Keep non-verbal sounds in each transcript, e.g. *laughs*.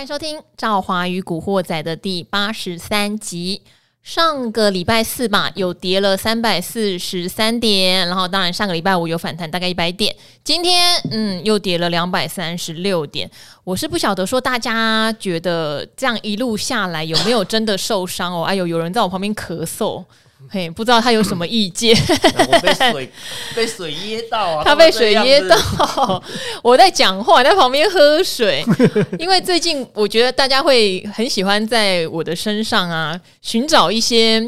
欢迎收听《赵华与古惑仔》的第八十三集。上个礼拜四吧，有跌了三百四十三点，然后当然上个礼拜五有反弹，大概一百点。今天嗯，又跌了两百三十六点。我是不晓得说大家觉得这样一路下来有没有真的受伤哦？哎呦，有人在我旁边咳嗽。嘿，不知道他有什么意见？我被 *laughs* 水被水噎到啊！他被水噎到，我在讲话，在旁边喝水。*laughs* 因为最近我觉得大家会很喜欢在我的身上啊寻找一些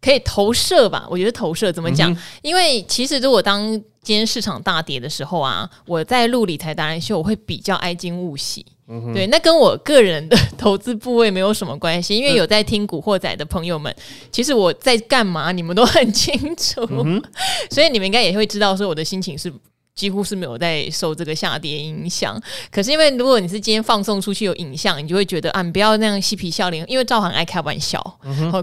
可以投射吧。我觉得投射怎么讲？嗯、因为其实如果当今天市场大跌的时候啊，我在录理财达人秀，我会比较哀矜勿喜。嗯、对，那跟我个人的投资部位没有什么关系，因为有在听古惑仔的朋友们，其实我在干嘛，你们都很清楚，嗯、*laughs* 所以你们应该也会知道说我的心情是。几乎是没有在受这个下跌影响，可是因为如果你是今天放送出去有影像，你就会觉得啊，你不要那样嬉皮笑脸，因为赵航爱开玩笑，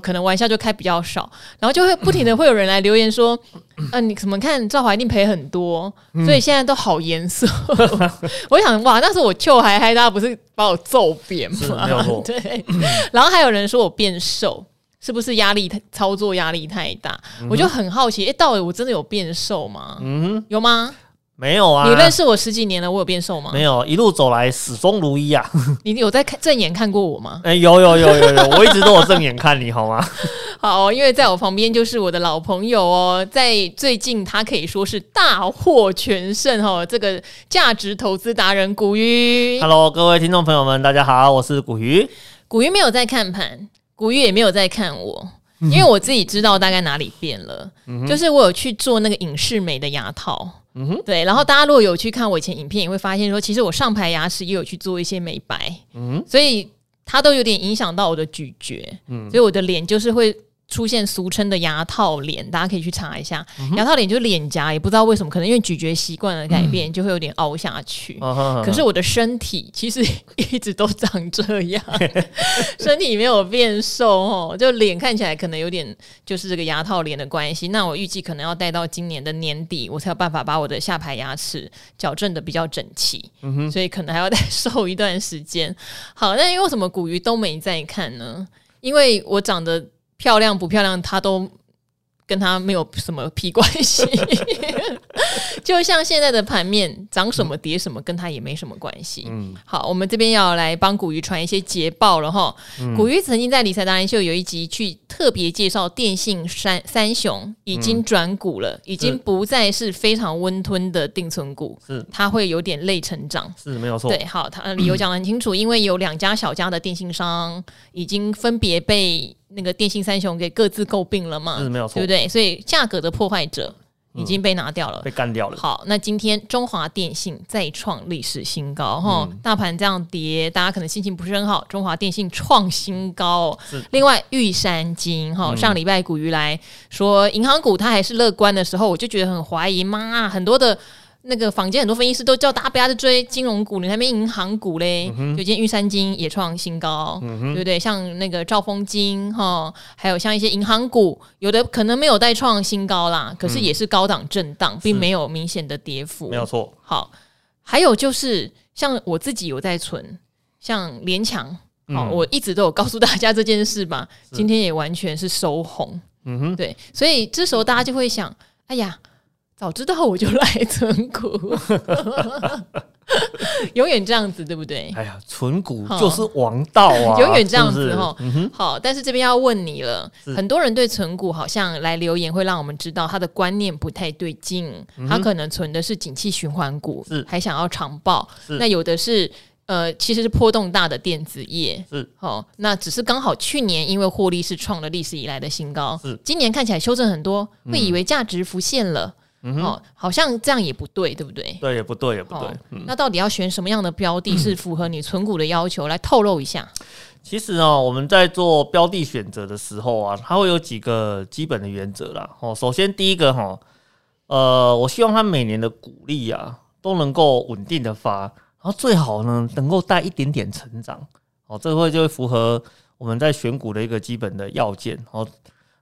可能玩笑就开比较少，然后就会不停的会有人来留言说，嗯、啊，你怎么看赵华一定赔很多，所以现在都好严肃。嗯、*laughs* 我想哇，那时候我就还嗨，大家不是把我揍扁吗？*laughs* 对，然后还有人说我变瘦，是不是压力太操作压力太大？嗯、我就很好奇，哎，到底我真的有变瘦吗？嗯，有吗？没有啊！你认识我十几年了，我有变瘦吗？没有，一路走来始终如一啊！*laughs* 你有在看正眼看过我吗？*laughs* 哎，有有有有有，我一直都有正眼看你，好吗？*laughs* 好，因为在我旁边就是我的老朋友哦，在最近他可以说是大获全胜哦，这个价值投资达人古鱼。Hello，各位听众朋友们，大家好，我是古鱼。古鱼没有在看盘，古鱼也没有在看我，因为我自己知道大概哪里变了，嗯、就是我有去做那个影视美的牙套。嗯哼，对，然后大家如果有去看我以前影片，也会发现说，其实我上排牙齿也有去做一些美白，嗯哼，所以它都有点影响到我的咀嚼，嗯，所以我的脸就是会。出现俗称的牙套脸，大家可以去查一下。嗯、牙套脸就是脸颊，也不知道为什么，可能因为咀嚼习惯的改变，嗯、就会有点凹下去。嗯、可是我的身体其实一直都长这样，*laughs* 身体没有变瘦哦，就脸看起来可能有点就是这个牙套脸的关系。那我预计可能要待到今年的年底，我才有办法把我的下排牙齿矫正的比较整齐。嗯、哼所以可能还要再瘦一段时间。好，那因为为什么古鱼都没在看呢？因为我长得。漂亮不漂亮，他都跟他没有什么屁关系。*laughs* 就像现在的盘面，涨什么跌什么，跟他也没什么关系。嗯，好，我们这边要来帮古鱼传一些捷报了哈。嗯、古鱼曾经在理财达人秀有一集去特别介绍电信三三雄已经转股了，嗯、已经不再是非常温吞的定存股，是它会有点类成长，是没有错。对，好，他理由讲的很清楚，嗯、因为有两家小家的电信商已经分别被那个电信三雄给各自诟病了嘛，是没有错，对不对？所以价格的破坏者。已经被拿掉了，嗯、被干掉了。好，那今天中华电信再创历史新高哈，嗯、大盘这样跌，大家可能心情不是很好。中华电信创新高，另外玉山金哈，上礼拜古鱼来说银行股它还是乐观的时候，我就觉得很怀疑，妈，很多的。那个坊间很多分析师都叫大家不要去追金融股，你还没银行股嘞。嗯、哼就今天玉山金也创新高，嗯、对不对？像那个兆丰金哈，还有像一些银行股，有的可能没有再创新高啦，可是也是高档震荡，嗯、并没有明显的跌幅。没有错。好，还有就是像我自己有在存，像联强，好，嗯、我一直都有告诉大家这件事吧。今天也完全是收红。嗯哼，对，所以这时候大家就会想，哎呀。早知道我就来存股，*laughs* 永远这样子，对不对？哎呀，存股就是王道啊，*laughs* 永远这样子哈。好，但是这边要问你了，很多人对存股好像来留言，会让我们知道他的观念不太对劲。嗯、他可能存的是景气循环股，是还想要长报。是那有的是呃，其实是波动大的电子业，是好，那只是刚好去年因为获利是创了历史以来的新高，是今年看起来修正很多，会以为价值浮现了。哦，好像这样也不对，对不对？对，也不对，也不对。哦嗯、那到底要选什么样的标的，是符合你存股的要求？嗯、来透露一下。其实哦，我们在做标的选择的时候啊，它会有几个基本的原则啦。哦，首先第一个哈，呃，我希望它每年的股利啊都能够稳定的发，然后最好呢能够带一点点成长。哦，这会就会符合我们在选股的一个基本的要件。哦。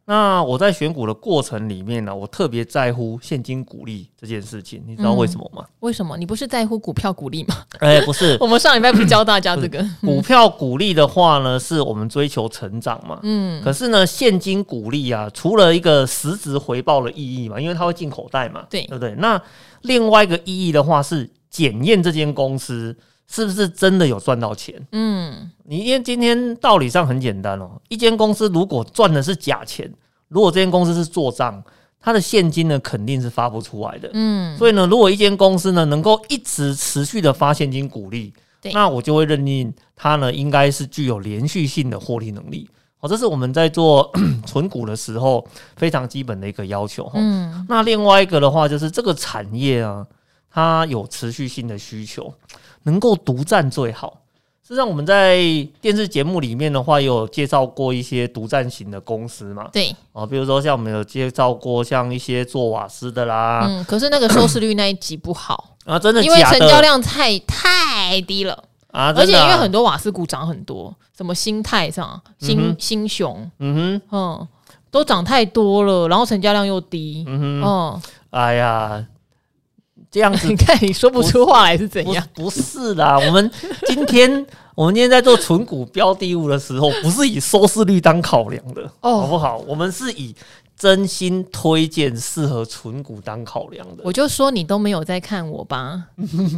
那我在选股的过程里面呢，我特别在乎现金股利这件事情，你知道为什么吗？嗯、为什么？你不是在乎股票股利吗？*laughs* 哎、欸，不是，*laughs* 我们上礼拜不是教大家 *laughs* 这个股票股利的话呢，是我们追求成长嘛。嗯。可是呢，现金股利啊，除了一个实质回报的意义嘛，因为它会进口袋嘛，对，对不对？那另外一个意义的话是检验这间公司。是不是真的有赚到钱？嗯，你因为今天道理上很简单哦，一间公司如果赚的是假钱，如果这间公司是做账，它的现金呢肯定是发不出来的。嗯，所以呢，如果一间公司呢能够一直持续的发现金股利，那我就会认定它呢应该是具有连续性的获利能力。好，这是我们在做 *coughs* 存股的时候非常基本的一个要求。嗯，那另外一个的话就是这个产业啊，它有持续性的需求。能够独占最好。实际上，我们在电视节目里面的话，有介绍过一些独占型的公司嘛？对，哦，比如说像我们有介绍过像一些做瓦斯的啦。嗯，可是那个收视率那一集不好。*coughs* 啊，真的，因为成交量太太低了。啊，而且因为很多瓦斯股涨很多，什么新泰上、新新雄，嗯哼，嗯，都涨太多了，然后成交量又低，嗯哼，哎呀。这样子，*laughs* 你看你说不出话来是怎样？不，不是啦，我们今天 *laughs* 我们今天在做纯股标的物的时候，不是以收视率当考量的，哦，好不好？我们是以。真心推荐适合存股当考量的，我就说你都没有在看我吧？*laughs*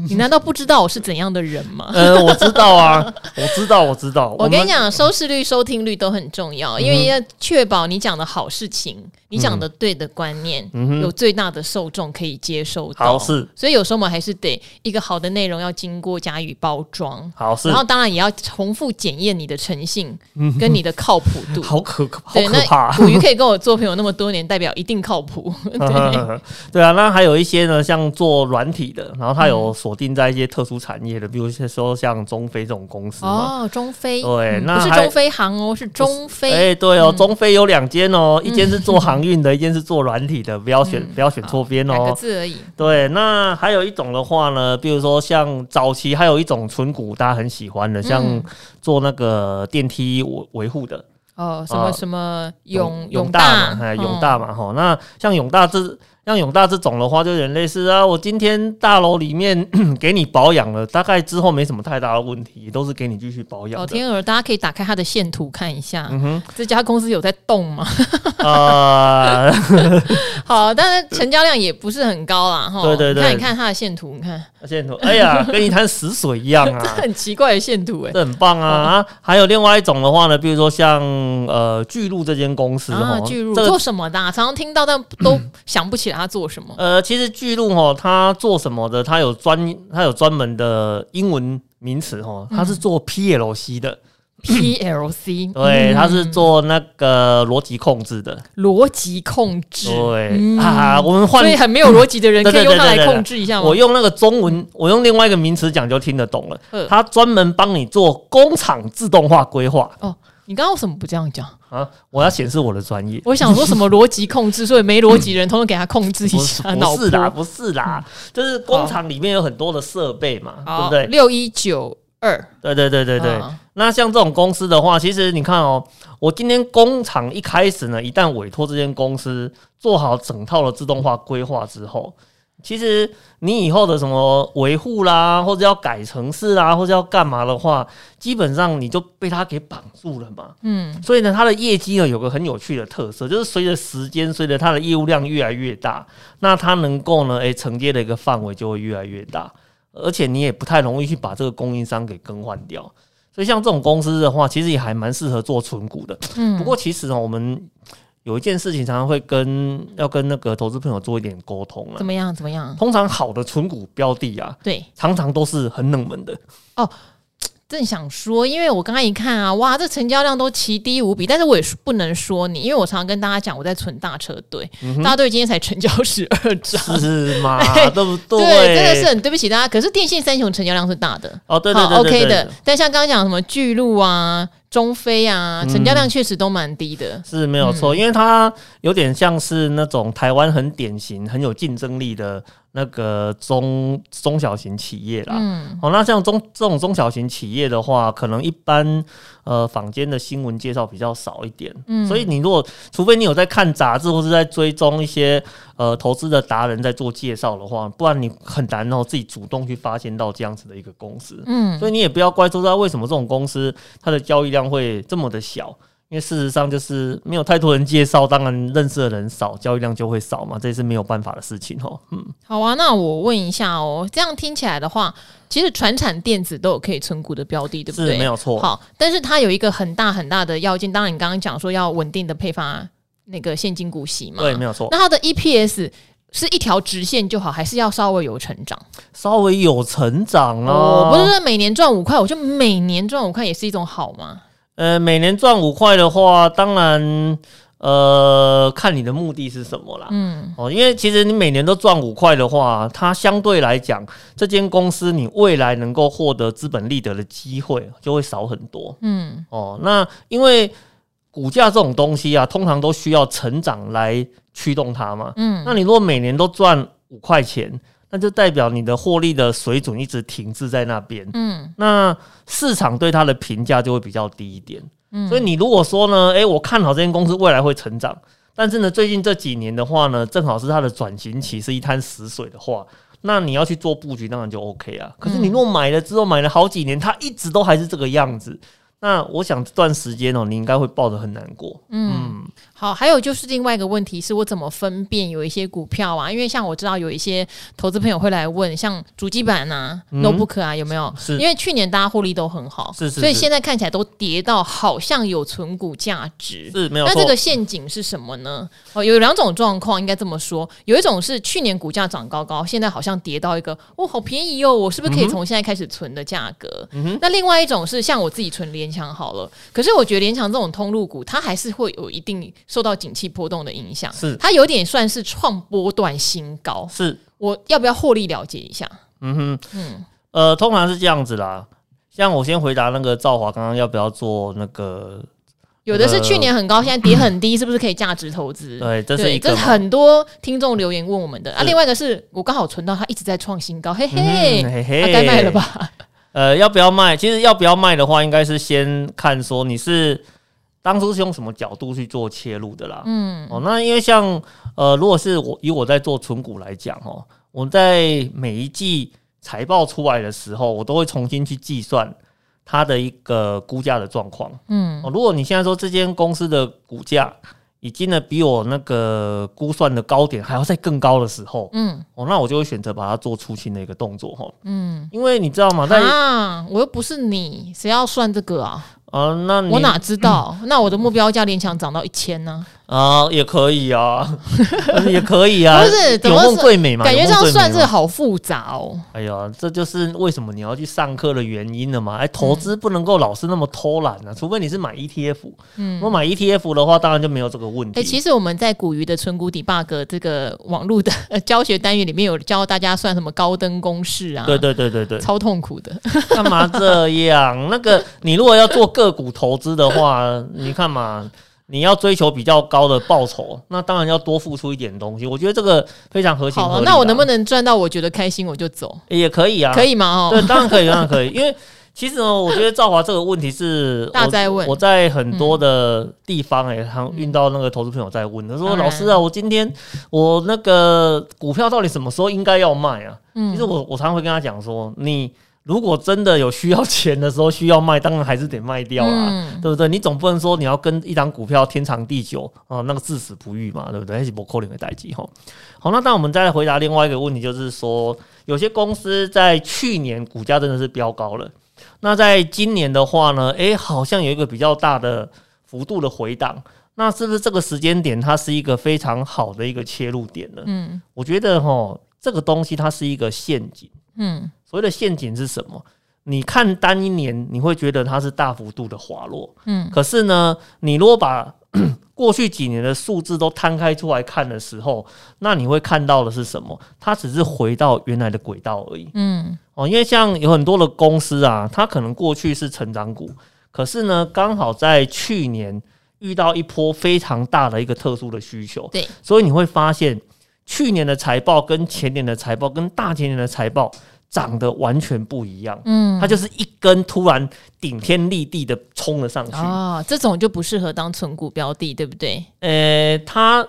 你难道不知道我是怎样的人吗？呃，我知道啊，*laughs* 我知道，我知道。我跟你讲，收视率、收听率都很重要，因为要确保你讲的好事情，你讲的对的观念，有最大的受众可以接受到。好事，所以有时候我们还是得一个好的内容要经过加以包装。好事，然后当然也要重复检验你的诚信跟你的靠谱度。好可好可怕！古鱼可以跟我做朋友那么多年代表一定靠谱，*laughs* 对。对啊，那还有一些呢，像做软体的，然后它有锁定在一些特殊产业的，比如说像中飞这种公司哦，中飞对，那不是中飞航哦，是中飞哎，对哦，中飞有两间哦，一间是做航运的，一间是做软体的，不要选不要选错边哦，两个字而已。对，那还有一种的话呢，比如说像早期还有一种纯股，大家很喜欢的，像做那个电梯维维护的。哦，什么什么永永大嘛，永大嘛，哈，那像永大这。像永大这种的话，就有点类似啊。我今天大楼里面 *clears throat* 给你保养了，大概之后没什么太大的问题，都是给你继续保养。老天鹅，大家可以打开它的线图看一下。嗯哼，这家公司有在动吗？啊，*laughs* 好，但是成交量也不是很高啦。哈，对对对，看一看它的线图，你看线图，哎呀，*laughs* 跟一滩死水一样啊，这很奇怪的线图，哎，这很棒啊啊！还有另外一种的话呢，比如说像呃巨鹿这间公司哈，巨鹿做什么的？常常听到，但都 *clears throat* 想不起来。他做什么？呃，其实巨鹿哈，他做什么的？他有专，他有专门的英文名词哈，他是做 PLC 的。PLC，*laughs* 对，他是做那个逻辑控制的。逻辑控制，对啊，我们换，所以很没有逻辑的人可以用它来控制一下吗？我用那个中文，我用另外一个名词讲就听得懂了。他专门帮你做工厂自动化规划。哦。你刚刚为什么不这样讲啊？我要显示我的专业。我想说什么逻辑控制，所以没逻辑人，通通给他控制一下。*laughs* 不是啦，不是啦，就是工厂里面有很多的设备嘛，对不对？六一九二，对对对对对。那像这种公司的话，其实你看哦，我今天工厂一开始呢，一旦委托这间公司做好整套的自动化规划之后。其实你以后的什么维护啦，或者要改城市啦，或者要干嘛的话，基本上你就被它给绑住了嘛。嗯，所以呢，它的业绩呢有个很有趣的特色，就是随着时间，随着它的业务量越来越大，那它能够呢，诶承接的一个范围就会越来越大，而且你也不太容易去把这个供应商给更换掉。所以像这种公司的话，其实也还蛮适合做存股的。嗯，不过其实呢，我们。有一件事情常常会跟要跟那个投资朋友做一点沟通啊。怎么样？怎么样？通常好的存股标的啊，对，常常都是很冷门的哦。*tsk* 正想说，因为我刚刚一看啊，哇，这成交量都奇低无比，但是我也不能说你，因为我常常跟大家讲，我在存大车队，嗯、大车队今天才成交十二张，*laughs* 是吗？*laughs* 对不对？对，真的是很对不起大家。可是电信三雄成交量是大的哦，对对对，对，对，对，OK 的。但像刚刚讲什么巨鹿啊。中非啊，成交量确实都蛮低的，嗯、是没有错，嗯、因为它有点像是那种台湾很典型、很有竞争力的那个中中小型企业啦，嗯，好，那像中这种中小型企业的话，可能一般呃坊间的新闻介绍比较少一点，嗯，所以你如果除非你有在看杂志或是在追踪一些呃投资的达人在做介绍的话，不然你很难哦自己主动去发现到这样子的一个公司，嗯，所以你也不要怪说他为什么这种公司它的交易量会这么的小。因为事实上就是没有太多人介绍，当然认识的人少，交易量就会少嘛，这也是没有办法的事情哦。嗯，好啊，那我问一下哦，这样听起来的话，其实传产电子都有可以存股的标的，对不对？是没有错。好，但是它有一个很大很大的要件，当然你刚刚讲说要稳定的配发那个现金股息嘛，对，没有错。那它的 EPS 是一条直线就好，还是要稍微有成长？稍微有成长哦，不是说每年赚五块，我就每年赚五块也是一种好吗？呃，每年赚五块的话，当然，呃，看你的目的是什么啦。嗯，哦，因为其实你每年都赚五块的话，它相对来讲，这间公司你未来能够获得资本利得的机会就会少很多。嗯，哦，那因为股价这种东西啊，通常都需要成长来驱动它嘛。嗯，那你如果每年都赚五块钱。那就代表你的获利的水准一直停滞在那边，嗯，那市场对它的评价就会比较低一点，嗯，所以你如果说呢，诶，我看好这间公司未来会成长，但是呢，最近这几年的话呢，正好是它的转型期，是一滩死水的话，那你要去做布局，当然就 OK 啊。可是你如果买了之后买了好几年，它一直都还是这个样子。那我想这段时间哦，你应该会抱得很难过。嗯，好，还有就是另外一个问题是我怎么分辨有一些股票啊？因为像我知道有一些投资朋友会来问，像主机板啊、嗯、notebook 啊有没有？是，因为去年大家获利都很好，是是是，所以现在看起来都跌到好像有存股价值。是，没有。那这个陷阱是什么呢？哦，有两种状况，应该这么说，有一种是去年股价涨高高，现在好像跌到一个哦，好便宜哦，我是不是可以从现在开始存的价格？那另外一种是像我自己存联强好了，可是我觉得联强这种通路股，它还是会有一定受到景气波动的影响。是，它有点算是创波段新高。是，我要不要获利了解一下？嗯哼，嗯，呃，通常是这样子啦。像我先回答那个赵华，刚刚要不要做那个？有的是去年很高，现在跌很低，是不是可以价值投资？对，这是一个。这是很多听众留言问我们的啊。另外一个是我刚好存到它一直在创新高，嘿嘿，嘿嘿，该卖了吧？呃，要不要卖？其实要不要卖的话，应该是先看说你是当初是用什么角度去做切入的啦。嗯，哦，那因为像呃，如果是我以我在做存股来讲哦，我在每一季财报出来的时候，我都会重新去计算它的一个估价的状况。嗯，哦，如果你现在说这间公司的股价，已经呢，比我那个估算的高点还要再更高的时候，嗯，哦，那我就会选择把它做出清的一个动作哈，嗯，因为你知道吗？啊，我又不是你，谁要算这个啊？啊，那我哪知道？那我的目标价连强涨到一千呢？啊，也可以啊，也可以啊，*laughs* 不是有梦最美嘛？感觉这样算是好复杂哦。哎呀，这就是为什么你要去上课的原因了嘛。哎，投资不能够老是那么偷懒啊，除非你是买 ETF。嗯，如果买 ETF 的话，当然就没有这个问题。哎，其实我们在古鱼的存股 debug 这个网络的 *laughs* 教学单元里面有教大家算什么高登公式啊？对对对对对，超痛苦的。*laughs* 干嘛这样？那个你如果要做个股投资的话，你看嘛。你要追求比较高的报酬，那当然要多付出一点东西。我觉得这个非常合情合理。那我能不能赚到我觉得开心我就走？也可以啊，可以吗？哦，对，当然可以，当然可以。因为其实呢，我觉得赵华这个问题是 *laughs* 大在问。我在很多的地方哎，常遇到那个投资朋友在问，他说：“老师啊，我今天我那个股票到底什么时候应该要卖啊？”其实我我常常会跟他讲说，你。如果真的有需要钱的时候需要卖，当然还是得卖掉啦，嗯、对不对？你总不能说你要跟一张股票天长地久啊，那个至死不渝嘛，对不对？还是不可能的代际哈。好，那当我们再来回答另外一个问题，就是说有些公司在去年股价真的是飙高了，那在今年的话呢，诶，好像有一个比较大的幅度的回档，那是不是这个时间点它是一个非常好的一个切入点呢？嗯，我觉得哈，这个东西它是一个陷阱，嗯。所谓的陷阱是什么？你看单一年，你会觉得它是大幅度的滑落，嗯，可是呢，你如果把 *clears throat* 过去几年的数字都摊开出来看的时候，那你会看到的是什么？它只是回到原来的轨道而已，嗯，哦，因为像有很多的公司啊，它可能过去是成长股，可是呢，刚好在去年遇到一波非常大的一个特殊的需求，对，所以你会发现。去年的财报跟前年的财报跟大前年的财报长得完全不一样。嗯，它就是一根突然顶天立地的冲了上去。哦，这种就不适合当存股标的，对不对？呃，它。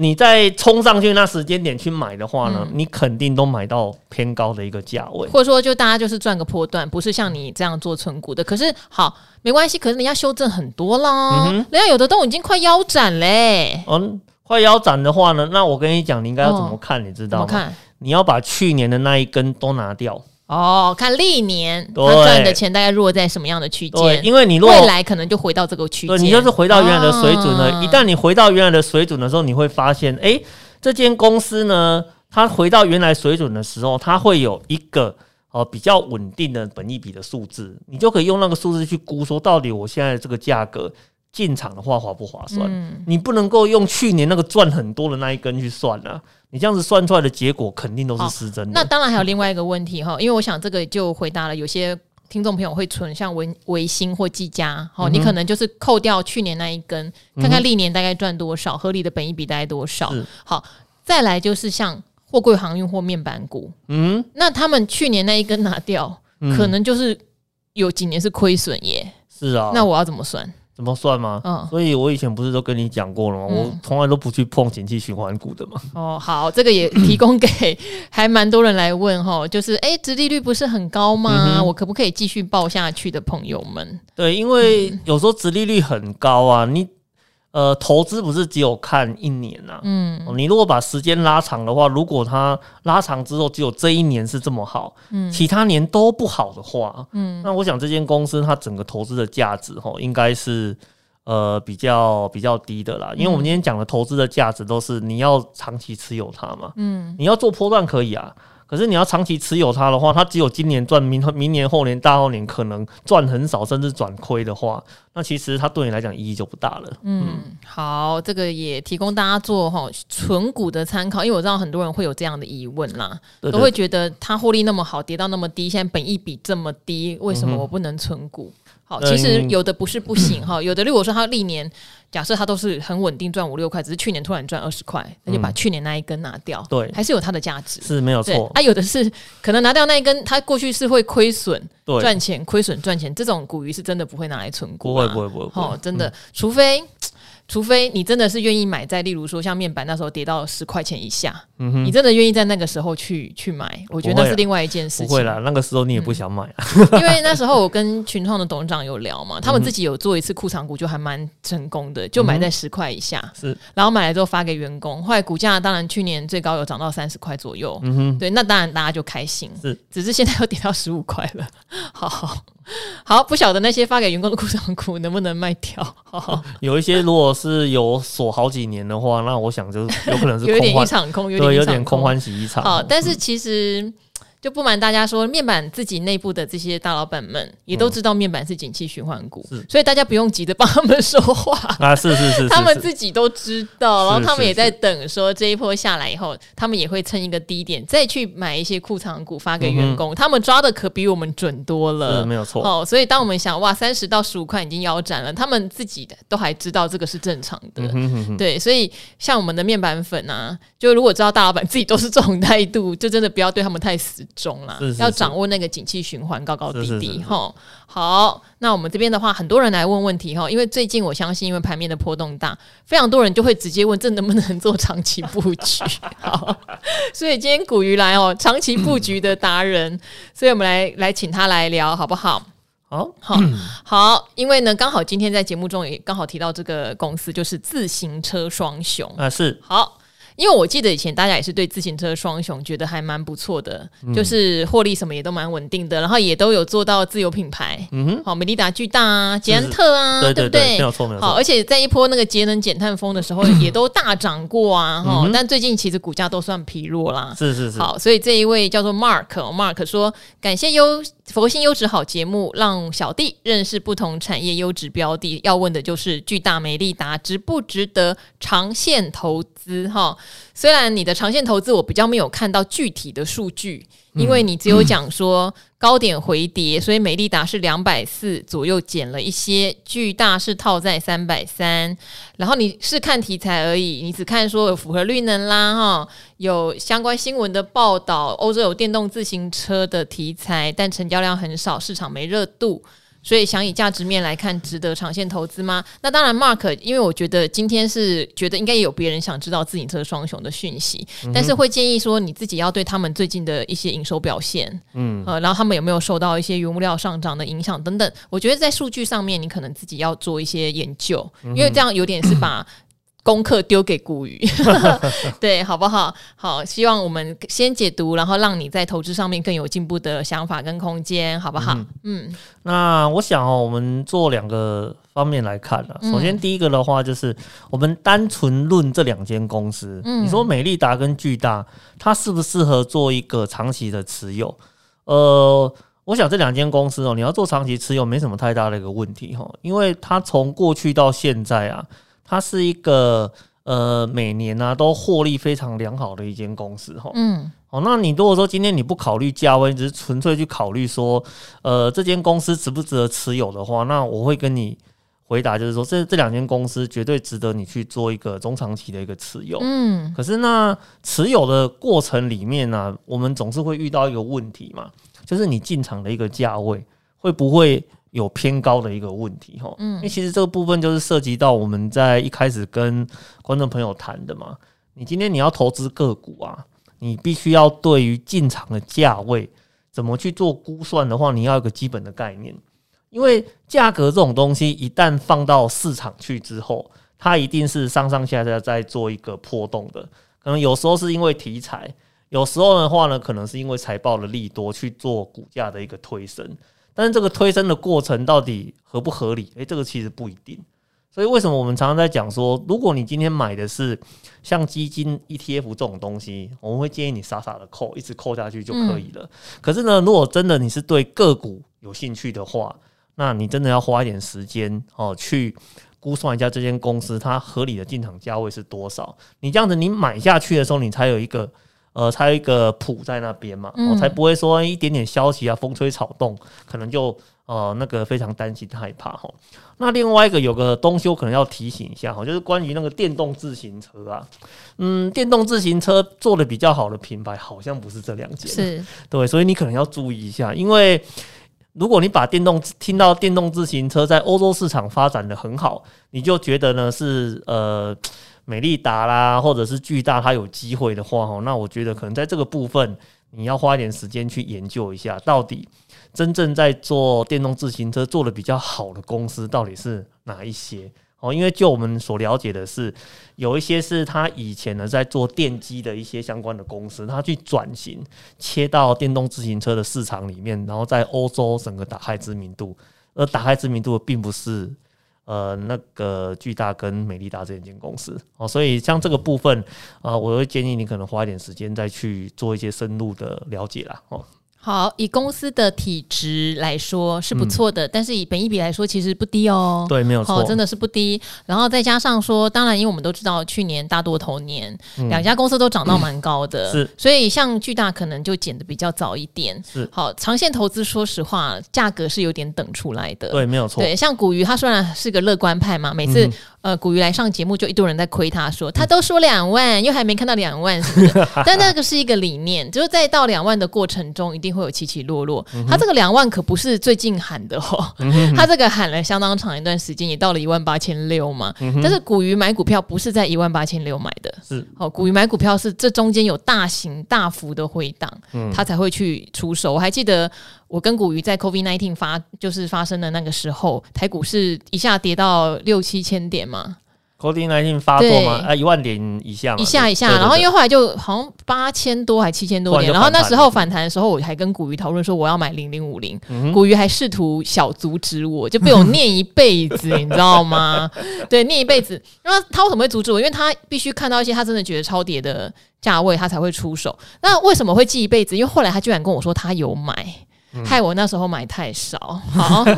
你在冲上去那时间点去买的话呢，嗯、你肯定都买到偏高的一个价位，或者说就大家就是赚个波段，不是像你这样做存股的。可是好没关系，可是人家修正很多啦，嗯、哼人家有的都已经快腰斩嘞。嗯，快腰斩的话呢，那我跟你讲，你应该要怎么看？你知道吗？哦、怎么看？你要把去年的那一根都拿掉。哦，看历年他赚的钱大概落在什么样的区间？对，因为你未来可能就回到这个区间，对，你就是回到原来的水准了。啊、一旦你回到原来的水准的时候，你会发现，哎、欸，这间公司呢，它回到原来水准的时候，它会有一个呃比较稳定的本益比的数字，你就可以用那个数字去估说，到底我现在这个价格进场的话划不划算？嗯、你不能够用去年那个赚很多的那一根去算啊。你这样子算出来的结果肯定都是失真的。那当然还有另外一个问题哈，因为我想这个就回答了有些听众朋友会存像维维新或技嘉，好，你可能就是扣掉去年那一根，看看历年大概赚多少，合理的本益比大概多少。好，再来就是像货柜航运或面板股，嗯，那他们去年那一根拿掉，可能就是有几年是亏损耶。是啊，那我要怎么算？怎么算吗？嗯，所以我以前不是都跟你讲过了吗？嗯、我从来都不去碰景气循环股的嘛。哦，好，这个也 *clears throat* 提供给还蛮多人来问哈，就是哎，殖利率不是很高吗？嗯、我可不可以继续报下去的朋友们？对，因为有时候殖利率很高啊，你。呃，投资不是只有看一年呐、啊，嗯，你如果把时间拉长的话，如果它拉长之后只有这一年是这么好，嗯，其他年都不好的话，嗯，那我想这间公司它整个投资的价值哈，应该是呃比较比较低的啦，因为我们今天讲的投资的价值都是你要长期持有它嘛，嗯，你要做波段可以啊。可是你要长期持有它的话，它只有今年赚，明明年、后年、大后年可能赚很少，甚至转亏的话，那其实它对你来讲意义就不大了。嗯，嗯好，这个也提供大家做哈存股的参考，因为我知道很多人会有这样的疑问啦，都会觉得它获利那么好，跌到那么低，现在本益比这么低，为什么我不能存股？嗯好，其实有的不是不行哈，有的如果说它历年假设它都是很稳定赚五六块，只是去年突然赚二十块，那就把去年那一根拿掉，对，还是有它的价值，是没有错。啊，有的是可能拿掉那一根，它过去是会亏损赚钱，亏损赚钱，这种股鱼是真的不会拿来存股，不会不会不会，哦，真的，除非。除非你真的是愿意买在，例如说像面板那时候跌到十块钱以下，嗯哼，你真的愿意在那个时候去去买，我觉得那是另外一件事情。不会啦，那个时候你也不想买啊。*laughs* 因为那时候我跟群创的董事长有聊嘛，他们自己有做一次库藏股，就还蛮成功的，就买在十块以下，是，然后买来之后发给员工，后来股价当然去年最高有涨到三十块左右，嗯哼，对，那当然大家就开心，是，只是现在又跌到十五块了，*laughs* 好好。*laughs* 好，不晓得那些发给员工的裤长裤能不能卖掉？好 *laughs* 好有一些如果是有锁好几年的话，那我想就是有可能是空 *laughs* 有点一场空，有点有点空欢喜一场。好，但是其实。就不瞒大家说，面板自己内部的这些大老板们也都知道面板是景气循环股，嗯、所以大家不用急着帮他们说话。*laughs* 啊，是是是，是，他们自己都知道，然后他们也在等，说这一波下来以后，他们也会趁一个低点再去买一些库藏股发给员工，嗯、他们抓的可比我们准多了，没有错。哦，所以当我们想哇，三十到十五块已经腰斩了，他们自己的都还知道这个是正常的，嗯、哼哼哼。对，所以像我们的面板粉啊，就如果知道大老板自己都是这种态度，就真的不要对他们太死忠了。是是是要掌握那个景气循环高高低低哈。好，那我们这边的话，很多人来问问题哈，因为最近我相信，因为盘面的波动大，非常多人就会直接问，这能不能做长期布局？*laughs* 好，所以今天古鱼来哦，长期布局的达人，*coughs* 所以我们来来请他来聊好不好？好好 *coughs* 好，因为呢，刚好今天在节目中也刚好提到这个公司，就是自行车双雄啊，是好。因为我记得以前大家也是对自行车双雄觉得还蛮不错的，嗯、就是获利什么也都蛮稳定的，然后也都有做到自有品牌，嗯哼，好，美利达巨大啊，捷安特啊，对，对，对，对不对？没有错，没有错。好，而且在一波那个节能减碳风的时候，也都大涨过啊，哈、嗯。但最近其实股价都算疲弱啦，是是是。好，所以这一位叫做 Mark，Mark 说感谢优佛心优质好节目，让小弟认识不同产业优质标的。要问的就是巨大美利达值不值得长线投资？哈。虽然你的长线投资我比较没有看到具体的数据，因为你只有讲说高点回跌，所以美利达是两百四左右减了一些，巨大是套在三百三，然后你是看题材而已，你只看说有符合绿能啦哈，有相关新闻的报道，欧洲有电动自行车的题材，但成交量很少，市场没热度。所以想以价值面来看，值得长线投资吗？那当然，Mark，因为我觉得今天是觉得应该也有别人想知道自行车双雄的讯息，嗯、但是会建议说你自己要对他们最近的一些营收表现，嗯，呃，然后他们有没有受到一些原物料上涨的影响等等，我觉得在数据上面你可能自己要做一些研究，因为这样有点是把。功课丢给股鱼，*laughs* 对，好不好？好，希望我们先解读，然后让你在投资上面更有进步的想法跟空间，好不好？嗯，嗯，那我想哦，我们做两个方面来看了。首先，第一个的话就是我们单纯论这两间公司，嗯，你说美利达跟巨大，它适不适合做一个长期的持有？呃，我想这两间公司哦，你要做长期持有，没什么太大的一个问题哈，因为它从过去到现在啊。它是一个呃每年呢、啊、都获利非常良好的一间公司哈，嗯，哦，那你如果说今天你不考虑价位，只是纯粹去考虑说，呃，这间公司值不值得持有的话，那我会跟你回答就是说，这这两间公司绝对值得你去做一个中长期的一个持有，嗯，可是那，持有的过程里面呢、啊，我们总是会遇到一个问题嘛，就是你进场的一个价位会不会？有偏高的一个问题哈，嗯，因为其实这个部分就是涉及到我们在一开始跟观众朋友谈的嘛。你今天你要投资个股啊，你必须要对于进场的价位怎么去做估算的话，你要有个基本的概念。因为价格这种东西一旦放到市场去之后，它一定是上上下下在做一个波动的。可能有时候是因为题材，有时候的话呢，可能是因为财报的利多去做股价的一个推升。但是这个推升的过程到底合不合理？诶、欸，这个其实不一定。所以为什么我们常常在讲说，如果你今天买的是像基金 ETF 这种东西，我们会建议你傻傻的扣，一直扣下去就可以了。嗯、可是呢，如果真的你是对个股有兴趣的话，那你真的要花一点时间哦，去估算一下这间公司它合理的进场价位是多少。你这样子，你买下去的时候，你才有一个。呃，才有一个谱在那边嘛，我、才不会说一点点消息啊，风吹草动，可能就呃那个非常担心害怕哈。那另外一个有个东西我可能要提醒一下哈，就是关于那个电动自行车啊，嗯，电动自行车做的比较好的品牌好像不是这两件，是 *laughs* 对，所以你可能要注意一下，因为如果你把电动听到电动自行车在欧洲市场发展的很好，你就觉得呢是呃。美利达啦，或者是巨大，它有机会的话，哈，那我觉得可能在这个部分，你要花一点时间去研究一下，到底真正在做电动自行车做的比较好的公司到底是哪一些？哦，因为就我们所了解的是，有一些是他以前呢在做电机的一些相关的公司，他去转型切到电动自行车的市场里面，然后在欧洲整个打开知名度，而打开知名度并不是。呃，那个巨大跟美利达这两间公司哦，所以像这个部分啊，呃，我会建议你可能花一点时间再去做一些深入的了解啦哦。好，以公司的体值来说是不错的，嗯、但是以本益比来说其实不低哦。对，没有错，真的是不低。然后再加上说，当然，因为我们都知道去年大多头年，嗯、两家公司都涨到蛮高的，嗯、是。所以像巨大可能就减的比较早一点。是。好，长线投资，说实话，价格是有点等出来的。对，没有错。对，像古鱼，他虽然是个乐观派嘛，每次、嗯。呃，古鱼来上节目就一堆人在亏他说，他都说两万，又还没看到两万？*laughs* 但那个是一个理念，就是在到两万的过程中，一定会有起起落落。他这个两万可不是最近喊的哦，他这个喊了相当长一段时间，也到了一万八千六嘛。但是股鱼买股票不是在一万八千六买的，是哦，股鱼买股票是这中间有大型大幅的回档，他才会去出手。我还记得。我跟古鱼在 COVID nineteen 发就是发生的那个时候，台股是一下跌到六七千点嘛。COVID-19 发作吗？啊，一万点以下嘛。一下一下，然后因为后来就好像八千多还七千多点，然后那时候反弹的时候，我还跟古鱼讨论说我要买零零五零，古鱼还试图小阻止我，就被我念一辈子，你知道吗？*laughs* 对，念一辈子。那他为什么会阻止我？因为他必须看到一些他真的觉得超跌的价位，他才会出手。那为什么会记一辈子？因为后来他居然跟我说他有买。害我那时候买太少。*laughs* 好，干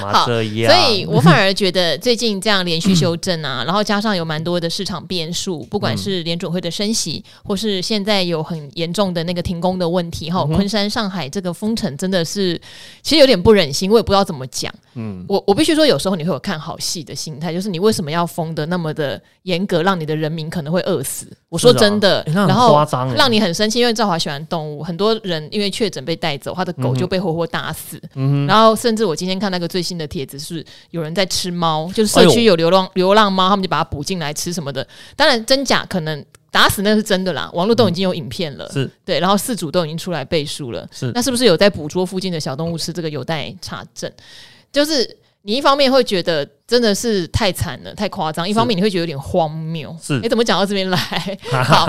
嘛这样？所以我反而觉得最近这样连续修正啊，然后加上有蛮多的市场变数，不管是联准会的升息，或是现在有很严重的那个停工的问题，哈，昆山、上海这个封城真的是，其实有点不忍心，我也不知道怎么讲。嗯，我我必须说，有时候你会有看好戏的心态，就是你为什么要封的那么的严格，让你的人民可能会饿死？我说真的，然后让你很生气，因为赵华喜欢动物，很多人因为确诊被带走，他的狗就被活活打死。嗯，然后甚至我今天看那个最新的帖子，是有人在吃猫，就是社区有流浪流浪猫，他们就把它捕进来吃什么的。当然真假可能打死那是真的啦，网络都已经有影片了，是对，然后四组都已经出来背书了，是那是不是有在捕捉附近的小动物吃？这个有待查证。就是你一方面会觉得真的是太惨了，太夸张；一方面你会觉得有点荒谬。是，你怎么讲到这边来？*laughs* 好，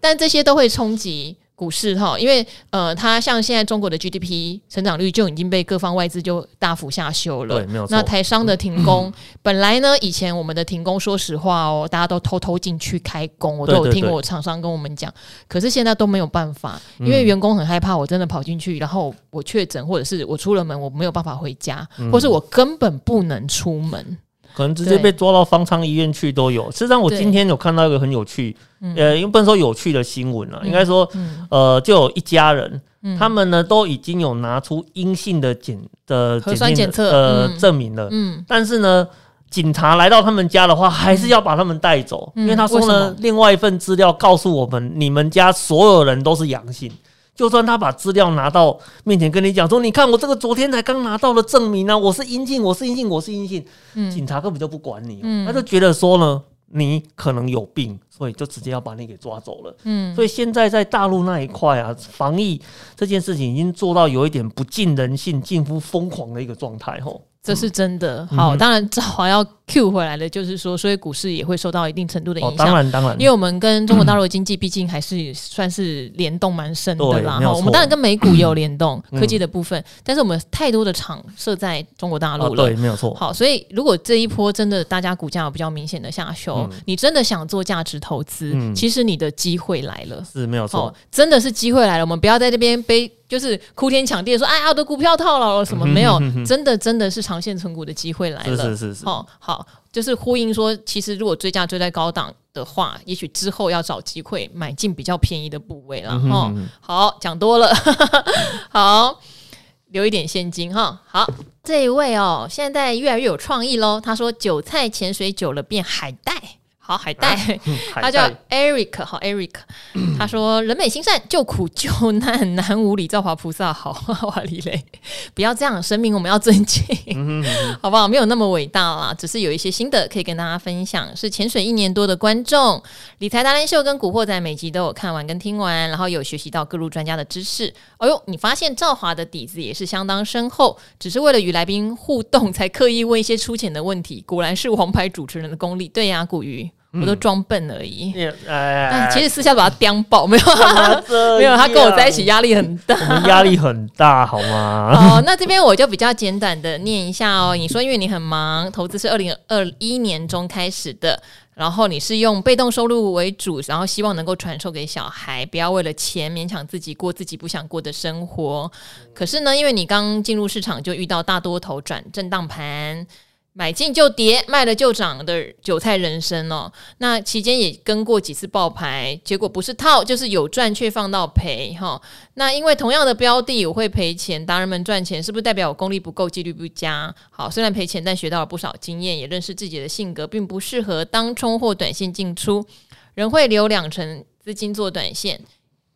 但这些都会冲击。股市哈，因为呃，它像现在中国的 GDP 成长率就已经被各方外资就大幅下修了。对，没有错。那台商的停工，嗯、本来呢，以前我们的停工，说实话哦，大家都偷偷进去开工，我都有听过厂商跟我们讲。可是现在都没有办法，因为员工很害怕，我真的跑进去，然后我确诊，或者是我出了门，我没有办法回家，嗯、或是我根本不能出门。可能直接被抓到方舱医院去都有。实际上，我今天有看到一个很有趣，呃，因为不能说有趣的新闻了，应该说，呃，就有一家人，他们呢都已经有拿出阴性的检的核酸检测呃证明了，嗯，但是呢，警察来到他们家的话，还是要把他们带走，因为他说呢，另外一份资料告诉我们，你们家所有人都是阳性。就算他把资料拿到面前跟你讲说，你看我这个昨天才刚拿到的证明啊，我是阴性，我是阴性，我是阴性，嗯，警察根本就不管你，嗯，他就觉得说呢，你可能有病，所以就直接要把你给抓走了，嗯，所以现在在大陆那一块啊，防疫这件事情已经做到有一点不近人性、近乎疯狂的一个状态，吼。这是真的，好，当然，这还要 Q 回来的，就是说，所以股市也会受到一定程度的影响。当然，当然，因为我们跟中国大陆的经济毕竟还是算是联动蛮深的啦。哈，我们当然跟美股也有联动科技的部分，但是我们太多的厂设在中国大陆了，对，没有错。好，所以如果这一波真的大家股价有比较明显的下修，你真的想做价值投资，其实你的机会来了，是没有错，真的是机会来了。我们不要在这边背。就是哭天抢地说：“哎呀，我的股票套牢了什么？没有，真的真的是长线存股的机会来了。是是是是，哦，好，就是呼应说，其实如果追价追在高档的话，也许之后要找机会买进比较便宜的部位了。哈，好，讲多了，好，留一点现金哈。好，这一位哦，现在越来越有创意喽。他说：韭菜潜水久了变海带。”好，*laughs* 海带，他叫 Eric，好 Eric，*clears throat* 他说人美心善，救苦救难，难无李兆华菩萨好，哇李雷，*laughs* 不要这样，神明我们要尊敬，嗯哼嗯哼好不好？没有那么伟大啦，只是有一些心得可以跟大家分享。是潜水一年多的观众，理财达人秀跟古惑仔每集都有看完跟听完，然后有学习到各路专家的知识。哎呦，你发现赵华的底子也是相当深厚，只是为了与来宾互动才刻意问一些粗浅的问题，果然是王牌主持人的功力。对呀、啊，古鱼。我都装笨而已，但其实私下把他叼爆，没有，*laughs* 没有，他跟我在一起压力很大，压力很大，好吗？*laughs* 哦，那这边我就比较简短的念一下哦。你说，因为你很忙，投资是二零二一年中开始的，然后你是用被动收入为主，然后希望能够传授给小孩，不要为了钱勉强自己过自己不想过的生活。可是呢，因为你刚进入市场就遇到大多头转震荡盘。买进就跌，卖了就涨的韭菜人生哦。那期间也跟过几次爆牌，结果不是套就是有赚却放到赔哈。那因为同样的标的我会赔钱，达人们赚钱是不是代表我功力不够，纪律不佳？好，虽然赔钱，但学到了不少经验，也认识自己的性格并不适合当冲或短线进出，仍会留两成资金做短线，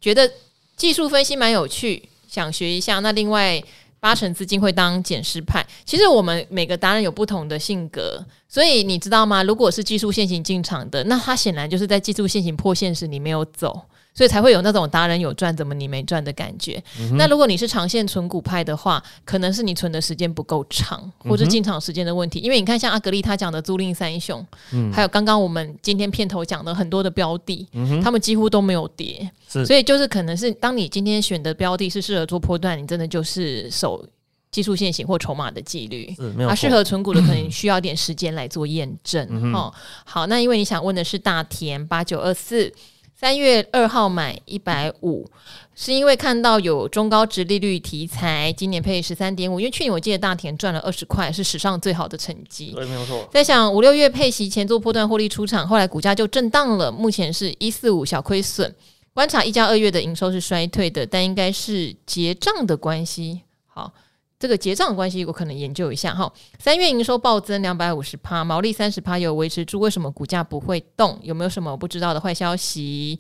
觉得技术分析蛮有趣，想学一下。那另外。八成资金会当减失派，其实我们每个达人有不同的性格，所以你知道吗？如果是技术线型进场的，那他显然就是在技术线型破线时你没有走。所以才会有那种达人有赚，怎么你没赚的感觉。嗯、那如果你是长线存股派的话，可能是你存的时间不够长，或者进场时间的问题。嗯、因为你看，像阿格力他讲的租赁三雄，嗯、还有刚刚我们今天片头讲的很多的标的，嗯、他们几乎都没有跌。所以就是可能是当你今天选的标的是适合做波段，你真的就是守技术线型或筹码的纪律。它适、啊、合存股的，可能需要点时间来做验证。嗯、哦，好，那因为你想问的是大田八九二四。三月二号买一百五，是因为看到有中高值利率题材，今年配十三点五，因为去年我记得大田赚了二十块，是史上最好的成绩。对，没有错。在想五六月配息前做波段获利出场，后来股价就震荡了，目前是一四五小亏损。观察一加二月的营收是衰退的，但应该是结账的关系。好。这个结账的关系，我可能研究一下哈。三月营收暴增两百五十趴，毛利三十趴，有维持住，为什么股价不会动？有没有什么我不知道的坏消息？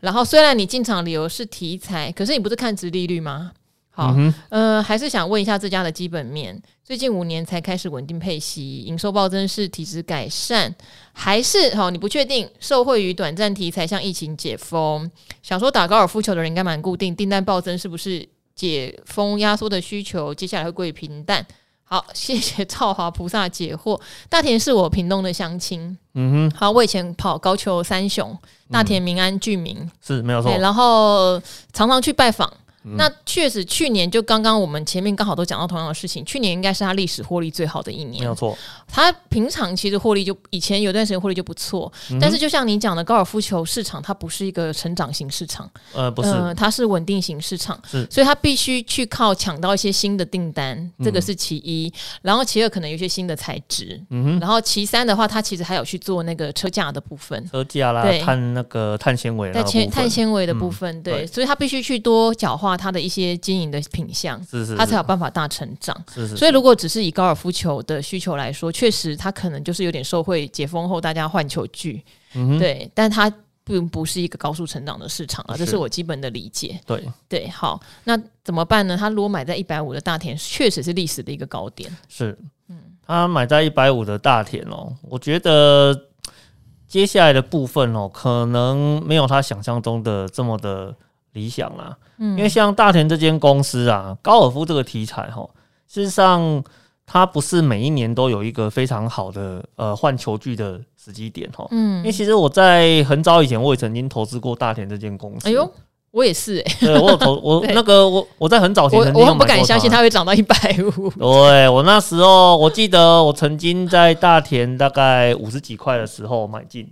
然后虽然你进场理由是题材，可是你不是看值利率吗？好，嗯、呃，还是想问一下这家的基本面，最近五年才开始稳定配息，营收暴增是体质改善，还是好？你不确定，受惠于短暂题材，像疫情解封，想说打高尔夫球的人应该蛮固定，订单暴增是不是？解封压缩的需求，接下来会过于平淡。好，*laughs* 谢谢造华菩萨解惑。大田是我屏东的乡亲，嗯哼，好，我以前跑高球三雄，大田、民安、居民是没有错，然后常常去拜访。那确实，去年就刚刚我们前面刚好都讲到同样的事情，去年应该是他历史获利最好的一年，没有错。他平常其实获利就以前有段时间获利就不错，嗯、但是就像你讲的，高尔夫球市场它不是一个成长型市场，呃，不是，呃、它是稳定型市场，是，所以它必须去靠抢到一些新的订单，这个是其一，嗯、然后其二可能有一些新的材质，嗯哼，然后其三的话，它其实还有去做那个车架的部分，车架啦，对。碳那个碳纤维，碳碳纤维的部分，对。所以它必须去多角化它的一些经营的品相，是是，它才有办法大成长。是是，所以如果只是以高尔夫球的需求来说，确实他可能就是有点受惠解封后大家换球具，嗯，对，但它并不是一个高速成长的市场啊，这是我基本的理解。对对，好，那怎么办呢？他如果买在一百五的大田，确实是历史的一个高点。是，嗯，他买在一百五的大田哦，我觉得接下来的部分哦，可能没有他想象中的这么的理想啦。嗯，因为像大田这间公司啊，高尔夫这个题材哈，事实上它不是每一年都有一个非常好的呃换球具的时机点哈。嗯，因为其实我在很早以前我也曾经投资过大田这间公司。哎呦，我也是哎、欸，对我有投我 *laughs* 那个我我在很早前曾经我，我很不敢相信它会涨到一百五。*laughs* 对我那时候我记得我曾经在大田大概五十几块的时候买进。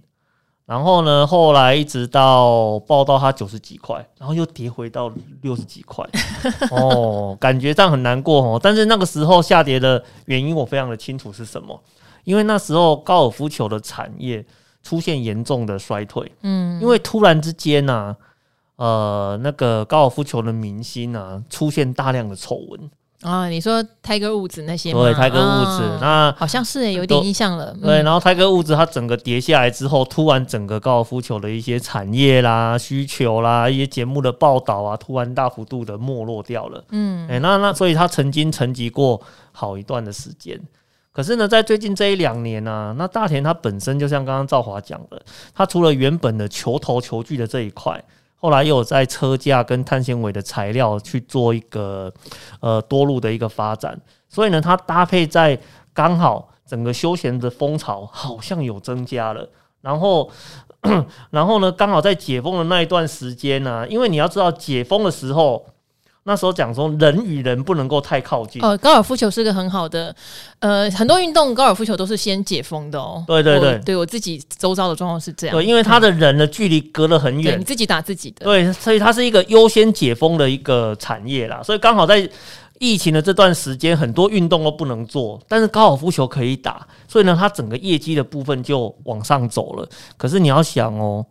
然后呢，后来一直到报到它九十几块，然后又跌回到六十几块，*laughs* 哦，感觉这样很难过哦。但是那个时候下跌的原因我非常的清楚是什么，因为那时候高尔夫球的产业出现严重的衰退，嗯，因为突然之间呢、啊，呃，那个高尔夫球的明星啊出现大量的丑闻。啊，你说 Tiger Woods 那些吗？对，Tiger Woods，啊、那好像是诶，有点印象了。对，然后 Tiger Woods 它整个跌下来之后，突然整个高尔夫球的一些产业啦、需求啦、一些节目的报道啊，突然大幅度的没落掉了。嗯，哎，那那所以它曾经沉寂过好一段的时间。可是呢，在最近这一两年呢、啊，那大田它本身就像刚刚赵华讲的，它除了原本的球头球具的这一块。后来又有在车架跟碳纤维的材料去做一个呃多路的一个发展，所以呢，它搭配在刚好整个休闲的风潮好像有增加了，然后 *clears throat* 然后呢，刚好在解封的那一段时间呢、因为你要知道解封的时候。那时候讲说，人与人不能够太靠近。哦，高尔夫球是个很好的，呃，很多运动高尔夫球都是先解封的哦。对对对，我对我自己周遭的状况是这样。对，因为他的人的距离隔了很远，你自己打自己的。对，所以它是一个优先解封的一个产业啦。所以刚好在疫情的这段时间，很多运动都不能做，但是高尔夫球可以打，所以呢，它整个业绩的部分就往上走了。可是你要想哦。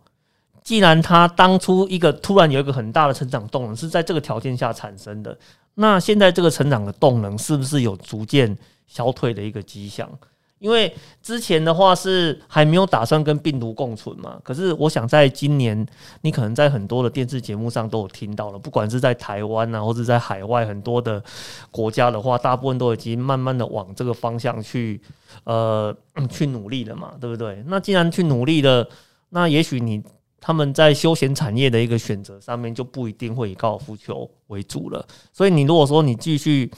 既然它当初一个突然有一个很大的成长动能是在这个条件下产生的，那现在这个成长的动能是不是有逐渐消退的一个迹象？因为之前的话是还没有打算跟病毒共存嘛。可是我想在今年，你可能在很多的电视节目上都有听到了，不管是在台湾啊，或者在海外很多的国家的话，大部分都已经慢慢的往这个方向去呃去努力了嘛，对不对？那既然去努力了，那也许你。他们在休闲产业的一个选择上面就不一定会以高尔夫球为主了，所以你如果说你继续，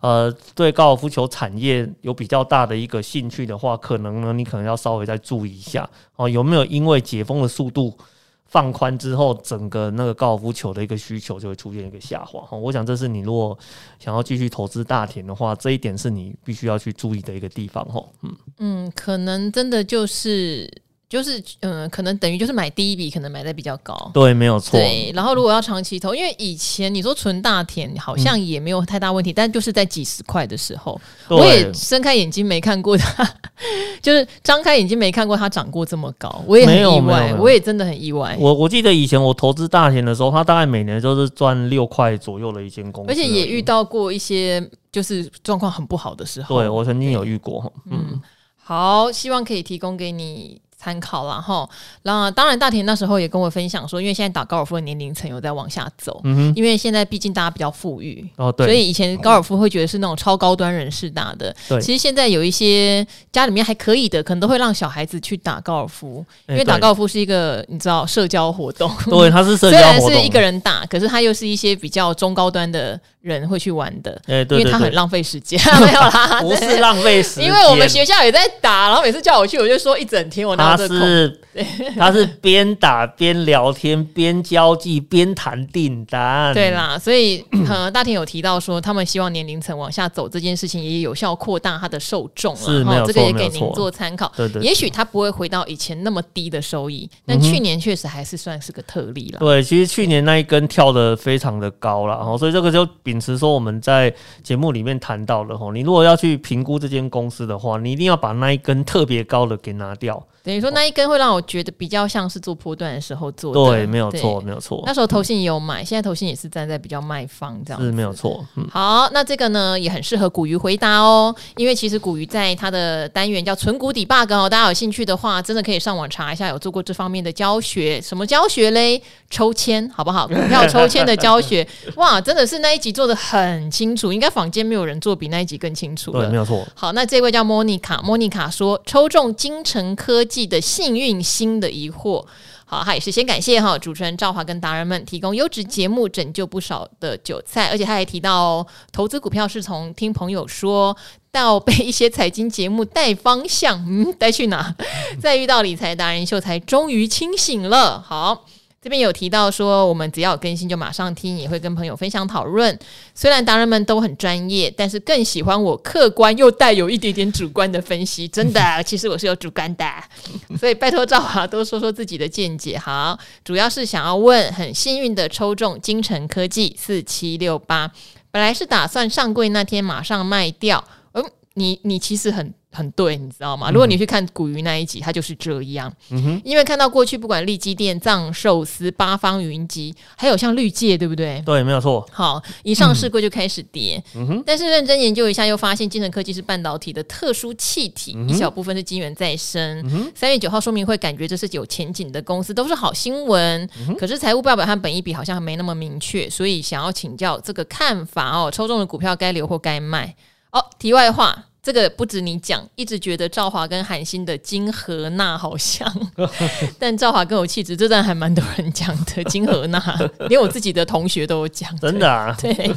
呃，对高尔夫球产业有比较大的一个兴趣的话，可能呢，你可能要稍微再注意一下哦，有没有因为解封的速度放宽之后，整个那个高尔夫球的一个需求就会出现一个下滑哈。我想这是你如果想要继续投资大田的话，这一点是你必须要去注意的一个地方哈。嗯嗯，可能真的就是。就是嗯、呃，可能等于就是买第一笔，可能买的比较高。对，没有错。对，然后如果要长期投，因为以前你说存大田好像也没有太大问题，嗯、但就是在几十块的时候，我也睁开眼睛没看过它，*laughs* 就是张开眼睛没看过它涨过这么高，我也很意外，我也真的很意外。我我记得以前我投资大田的时候，它大概每年都是赚六块左右的一间公司，而且也遇到过一些就是状况很不好的时候。对，我曾经有遇过，嗯。嗯好，希望可以提供给你。参考了哈，然后当然大田那时候也跟我分享说，因为现在打高尔夫的年龄层有在往下走，嗯哼，因为现在毕竟大家比较富裕哦，对，所以以前高尔夫会觉得是那种超高端人士打的，对，其实现在有一些家里面还可以的，可能都会让小孩子去打高尔夫，因为打高尔夫是一个你知道社交活动，对，它是社交活动，*laughs* 虽然是一个人打，可是它又是一些比较中高端的人会去玩的，因为他很浪费时间，*laughs* 没有啦，*laughs* 不是浪费时间，因为我们学校也在打，然后每次叫我去，我就说一整天我拿着是。*laughs* 他是边打边聊天边交际边谈订单，对啦，所以呃，大田有提到说，他们希望年龄层往下走这件事情也有效扩大他的受众了，这个也给您做参考。对对，也许他不会回到以前那么低的收益，但去年确实还是算是个特例了。对，其实去年那一根跳的非常的高了，然后，所以这个就秉持说我们在节目里面谈到了，哈，你如果要去评估这间公司的话，你一定要把那一根特别高的给拿掉。等于说那一根会让我觉得比较像是做波段的时候做的，对，没有错，没有错。那时候投信也有买，现在投信也是站在比较卖方这样子，是没有错。嗯、好，那这个呢也很适合古鱼回答哦，因为其实古鱼在它的单元叫存股 Debug 哦，大家有兴趣的话，真的可以上网查一下，有做过这方面的教学。什么教学嘞？抽签好不好？股票抽签的教学，*laughs* 哇，真的是那一集做的很清楚，应该坊间没有人做比那一集更清楚了，对，没有错。好，那这位叫莫妮卡，莫妮卡说抽中金城科技。记的幸运星的疑惑，好，他也是先感谢哈主持人赵华跟达人们提供优质节目，拯救不少的韭菜，而且他还提到，投资股票是从听朋友说到被一些财经节目带方向，嗯，带去哪？*laughs* 再遇到理财达人秀才终于清醒了。好。这边有提到说，我们只要有更新就马上听，也会跟朋友分享讨论。虽然达人们都很专业，但是更喜欢我客观又带有一点点主观的分析。真的，*laughs* 其实我是有主观的，*laughs* 所以拜托赵华多说说自己的见解。好，主要是想要问，很幸运的抽中金城科技四七六八，本来是打算上柜那天马上卖掉。嗯，你你其实很。很对，你知道吗？如果你去看古鱼那一集，它就是这样。嗯哼，因为看到过去不管利基店、藏寿司、八方云集，还有像绿界，对不对？对，没有错。好，一上市柜就开始跌。嗯哼，但是认真研究一下，又发现精神科技是半导体的特殊气体，嗯、一小部分是晶圆再生。三、月九号说明会，感觉这是有前景的公司，都是好新闻。嗯、可是财务报表和本益比好像没那么明确，所以想要请教这个看法哦。抽中的股票该留或该卖？哦，题外话。这个不止你讲，一直觉得赵华跟韩星的金荷娜好像，*laughs* 但赵华更有气质，这段还蛮多人讲的。金荷娜，*laughs* 连我自己的同学都有讲，真的啊？对，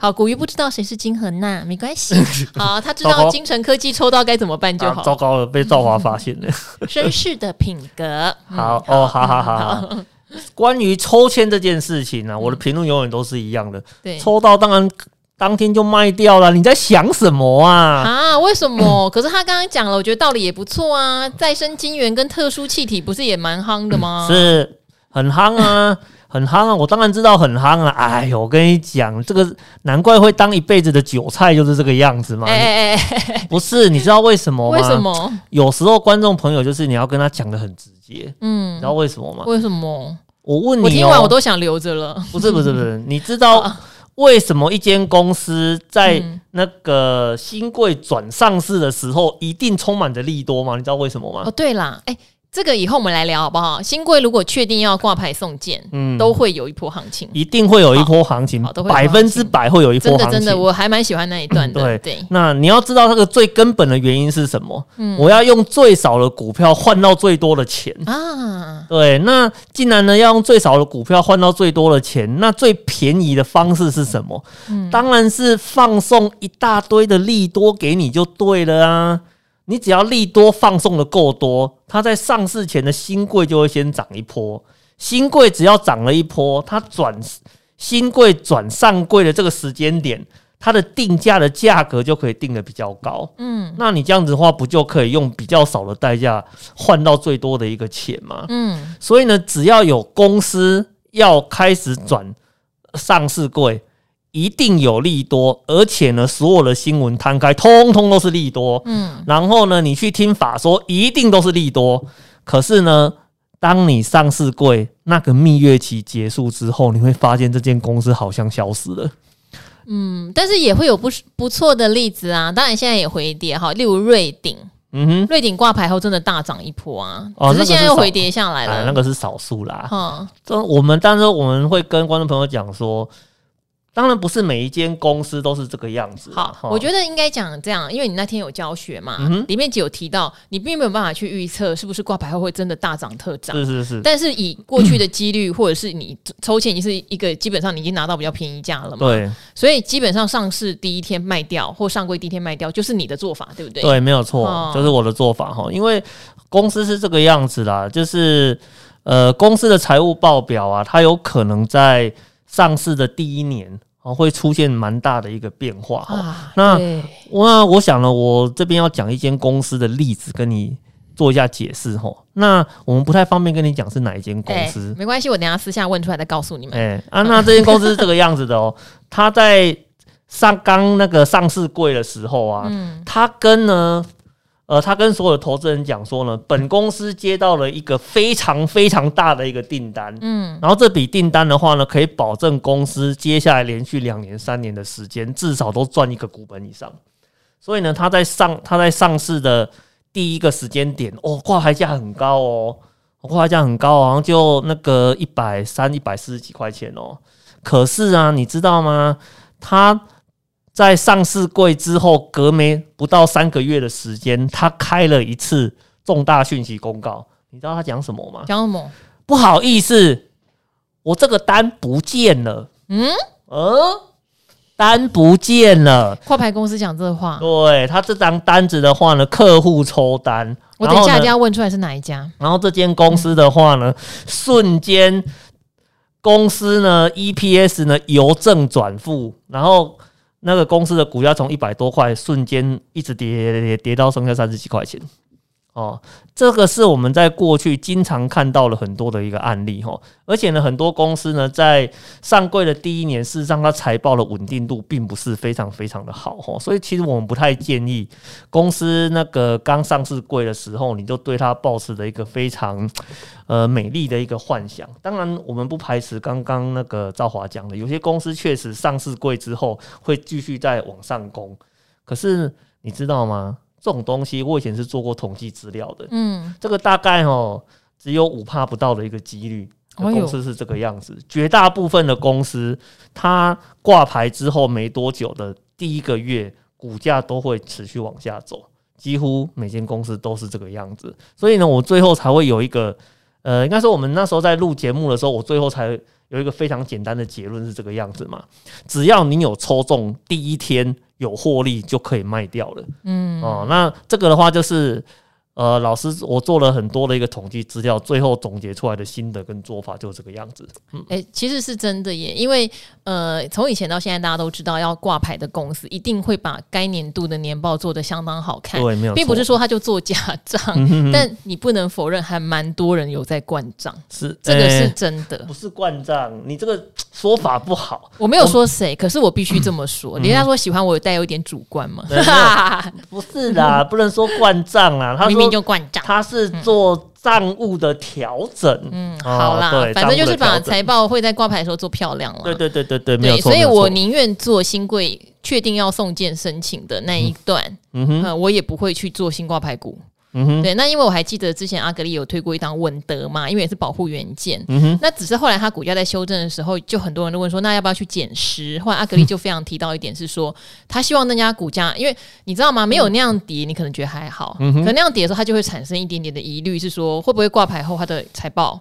好，古鱼不知道谁是金荷娜，没关系，*laughs* 好，他知道精诚科技抽到该怎么办就好。糟糕了，被赵华发现了，绅士的品格。好哦，好好好。关于抽签这件事情呢，我的评论永远都是一样的。对，抽到当然。当天就卖掉了，你在想什么啊？啊，为什么？*clears throat* 可是他刚刚讲了，我觉得道理也不错啊。再生晶圆跟特殊气体不是也蛮夯的吗？是很夯啊，*laughs* 很夯啊！我当然知道很夯啊。哎呦，我跟你讲，这个难怪会当一辈子的韭菜，就是这个样子嘛。哎哎哎，不是，你知道为什么吗？为什么？有时候观众朋友就是你要跟他讲的很直接，嗯，你知道为什么吗？为什么？我问你，我听完我都想留着了。不是不是不是，你知道？*laughs* 为什么一间公司在那个新贵转上市的时候，一定充满着利多吗？你知道为什么吗？哦，对啦，哎。这个以后我们来聊好不好？新规如果确定要挂牌送件，嗯，都会有一波行情，一定会有一波行情，百分之百会有一波行情。真的真的，我还蛮喜欢那一段的。对对。那你要知道这个最根本的原因是什么？嗯，我要用最少的股票换到最多的钱啊。对，那既然呢要用最少的股票换到最多的钱，那最便宜的方式是什么？嗯，当然是放送一大堆的利多给你就对了啊。你只要利多放送的够多，它在上市前的新贵就会先涨一波。新贵只要涨了一波，它转新贵转上柜的这个时间点，它的定价的价格就可以定的比较高。嗯，那你这样子的话，不就可以用比较少的代价换到最多的一个钱吗？嗯，所以呢，只要有公司要开始转上市柜。一定有利多，而且呢，所有的新闻摊开，通通都是利多。嗯，然后呢，你去听法说，一定都是利多。可是呢，当你上市柜那个蜜月期结束之后，你会发现这间公司好像消失了。嗯，但是也会有不不错的例子啊。当然现在也回跌哈，例如瑞鼎。嗯哼，瑞鼎挂牌后真的大涨一波啊，哦、只是现在又回跌下来了。哎、那个是少数啦。哈，这我们当时我们会跟观众朋友讲说。当然不是每一间公司都是这个样子。好，我觉得应该讲这样，因为你那天有教学嘛，嗯、里面就有提到，你并没有办法去预测是不是挂牌后会真的大涨特涨。是是是。但是以过去的几率，或者是你抽签，已经是一个基本上你已经拿到比较便宜价了嘛。对。所以基本上上市第一天卖掉，或上柜第一天卖掉，就是你的做法，对不对？对，没有错，哦、就是我的做法哈。因为公司是这个样子啦，就是呃，公司的财务报表啊，它有可能在上市的第一年。啊，会出现蛮大的一个变化。啊、那我那我想呢，我这边要讲一间公司的例子，跟你做一下解释哈。那我们不太方便跟你讲是哪一间公司，欸、没关系，我等一下私下问出来再告诉你们。哎、欸、啊，那这间公司是这个样子的哦。*laughs* 他在上刚那个上市柜的时候啊，嗯，他跟呢。呃，他跟所有的投资人讲说呢，本公司接到了一个非常非常大的一个订单，嗯，然后这笔订单的话呢，可以保证公司接下来连续两年、三年的时间，至少都赚一个股本以上。所以呢，他在上他在上市的第一个时间点，哦，挂牌价很高哦，挂牌价很高，好像就那个一百三、一百四十几块钱哦。可是啊，你知道吗？他。在上市柜之后，隔没不到三个月的时间，他开了一次重大讯息公告。你知道他讲什么吗？讲什么？不好意思，我这个单不见了。嗯，呃，单不见了。挂牌公司讲这话，对他这张单子的话呢，客户抽单，我等一下一定要问出来是哪一家。然后这间公司的话呢，嗯、瞬间公司呢 EPS 呢由正转负，然后。那个公司的股价从一百多块瞬间一直跌跌跌跌到剩下三十几块钱，哦，这个是我们在过去经常看到了很多的一个案例哈，而且呢，很多公司呢在上柜的第一年，事实上它财报的稳定度并不是非常非常的好哈，所以其实我们不太建议公司那个刚上市柜的时候，你就对它抱持的一个非常。呃，美丽的一个幻想。当然，我们不排斥刚刚那个赵华讲的，有些公司确实上市柜之后会继续再往上攻。可是你知道吗？这种东西我以前是做过统计资料的。嗯，这个大概哦，只有五帕不到的一个几率，公司是这个样子。绝大部分的公司，它挂牌之后没多久的第一个月，股价都会持续往下走。几乎每间公司都是这个样子。所以呢，我最后才会有一个。呃，应该说我们那时候在录节目的时候，我最后才有一个非常简单的结论是这个样子嘛。只要你有抽中，第一天有获利就可以卖掉了。嗯，哦，那这个的话就是。呃，老师，我做了很多的一个统计资料，最后总结出来的心得跟做法就是这个样子。嗯，哎、欸，其实是真的耶，因为呃，从以前到现在，大家都知道要挂牌的公司一定会把该年度的年报做得相当好看。对，没有，并不是说他就做假账，嗯、哼哼，但你不能否认，还蛮多人有在灌账。是，这个是真的，欸、不是灌账，你这个说法不好。我没有说谁，可是我必须这么说。人家、嗯、说喜欢我带有一点主观嘛？不是啦，*laughs* 不能说灌账啊。他说。就灌账，他是做账务的调整。嗯，好啦，反正就是把财报会在挂牌的时候做漂亮了。对对对对对，没有错。所以我宁愿做新贵确定要送件申请的那一段，嗯哼，我也不会去做新挂牌股。嗯哼，对，那因为我还记得之前阿格力有推过一档稳德嘛，因为也是保护元件。嗯哼，那只是后来它股价在修正的时候，就很多人都问说，那要不要去减资？后来阿格力就非常提到一点是说，他希望那家股价，因为你知道吗？没有那样跌，你可能觉得还好，嗯哼，可那样跌的时候，它就会产生一点点的疑虑，是说会不会挂牌后它的财报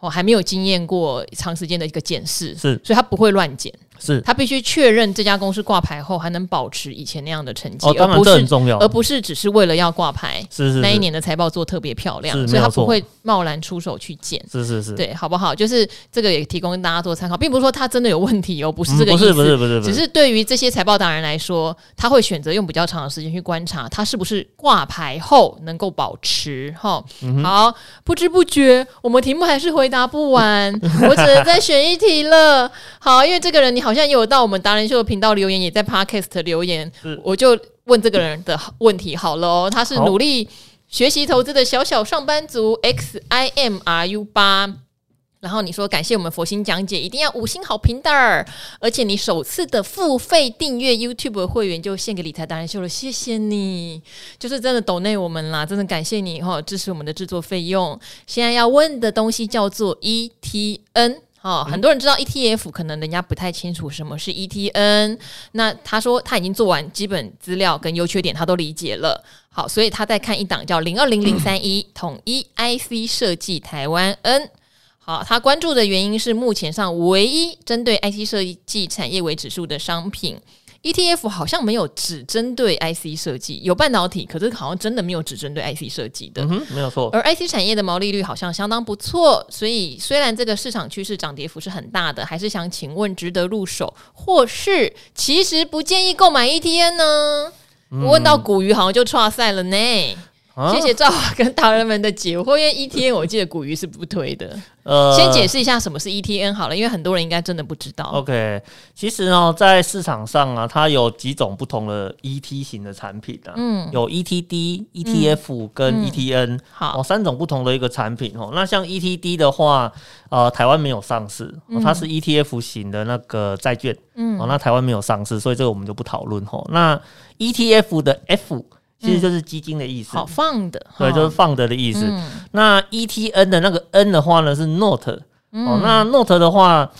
哦还没有经验过长时间的一个检视，是，所以他不会乱减。是他必须确认这家公司挂牌后还能保持以前那样的成绩。哦，当然这很重要，而不是只是为了要挂牌，是是，是那一年的财报做特别漂亮，所以他不会贸然出手去建，是是是，对，好不好？就是这个也提供大家做参考，并不是说他真的有问题哦，不是这个意思，嗯、不是不是不是，不是，只是对于这些财报达人来说，他会选择用比较长的时间去观察，他是不是挂牌后能够保持哈、嗯。好，不知不觉我们题目还是回答不完，*laughs* 我只能再选一题了。好，因为这个人你好像也有到我们达人秀的频道留言，也在 Podcast 留言，我就问这个人的问题好了哦。他是努力学习投资的小小上班族 X I M R U 八。然后你说感谢我们佛心讲解，一定要五星好评的，而且你首次的付费订阅 YouTube 会员就献给理财达人秀了，谢谢你，就是真的抖内我们啦，真的感谢你哈，支持我们的制作费用。现在要问的东西叫做 ETN，哈，很多人知道 ETF，可能人家不太清楚什么是 ETN。那他说他已经做完基本资料跟优缺点，他都理解了。好，所以他在看一档叫零二零零三一统一 IC 设计台湾 N。好，他关注的原因是目前上唯一针对 IC 设计产业为指数的商品 ETF，好像没有只针对 IC 设计，有半导体，可是好像真的没有只针对 IC 设计的。嗯哼，没有错。而 IC 产业的毛利率好像相当不错，所以虽然这个市场趋势涨跌幅是很大的，还是想请问值得入手，或是其实不建议购买 ETN 呢？问到古鱼好像就出赛了呢。谢谢赵华跟达人们的解惑，因为 ETN 我记得古鱼是不推的。呃，先解释一下什么是 ETN 好了，因为很多人应该真的不知道。OK，其实呢，在市场上啊，它有几种不同的 ET 型的产品啊，嗯，有 ETD、ETF 跟 ETN，、好、哦，三种不同的一个产品哦。那像 ETD 的话，呃，台湾没有上市、哦，它是 ETF 型的那个债券，嗯，哦，那台湾没有上市，所以这个我们就不讨论哦。那 ETF 的 F。其实就是基金的意思，好放的，对，就是放的的意思。那 ETN 的那个 N 的话呢，是 Note，哦，那 Note 的话。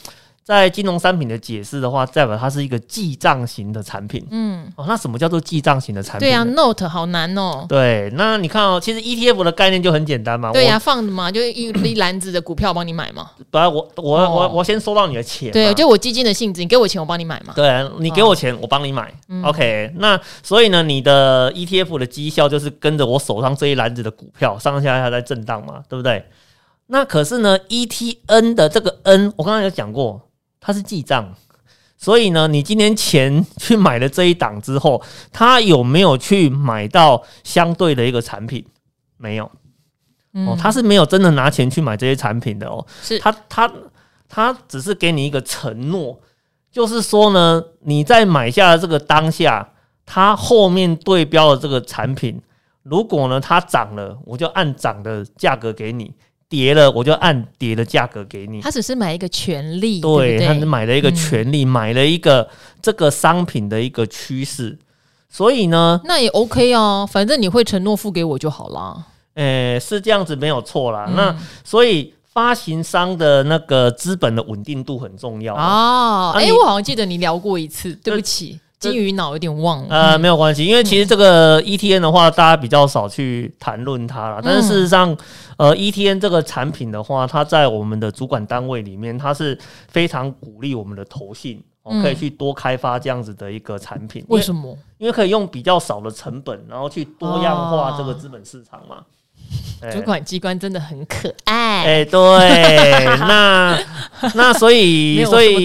在金融商品的解释的话，代表它是一个记账型的产品。嗯，哦，那什么叫做记账型的产品？对啊，Note 好难哦。对，那你看哦，其实 ETF 的概念就很简单嘛。对呀、啊，放的嘛，就一一篮子的股票帮你买嘛。本来我我、哦、我我先收到你的钱。对，就我基金的性质，你给我钱，我帮你买嘛。对、啊，你给我钱，哦、我帮你买。嗯、OK，那所以呢，你的 ETF 的绩效就是跟着我手上这一篮子的股票上下下在震荡嘛，对不对？那可是呢，ETN 的这个 N，我刚刚有讲过。它是记账，所以呢，你今天钱去买了这一档之后，他有没有去买到相对的一个产品？没有，哦，他是没有真的拿钱去买这些产品的哦。是他他他只是给你一个承诺，就是说呢，你在买下的这个当下，他后面对标的这个产品，如果呢它涨了，我就按涨的价格给你。跌了，我就按跌的价格给你。他只是买一个权利，对，对对他是买了一个权利，嗯，买了一个这个商品的一个趋势。所以呢，那也 OK 啊，反正你会承诺付给我就好啦。诶、欸，是这样子没有错啦。嗯、那所以发行商的那个资本的稳定度很重要啊。诶、欸，我好像记得你聊过一次，对不起。金鱼脑有点忘了，呃，没有关系，因为其实这个 ETN 的话，大家比较少去谈论它了。但是事实上，呃，ETN 这个产品的话，它在我们的主管单位里面，它是非常鼓励我们的投信，可以去多开发这样子的一个产品。为什么？因为可以用比较少的成本，然后去多样化这个资本市场嘛。主管机关真的很可爱。哎，对，*laughs* 那那所以所以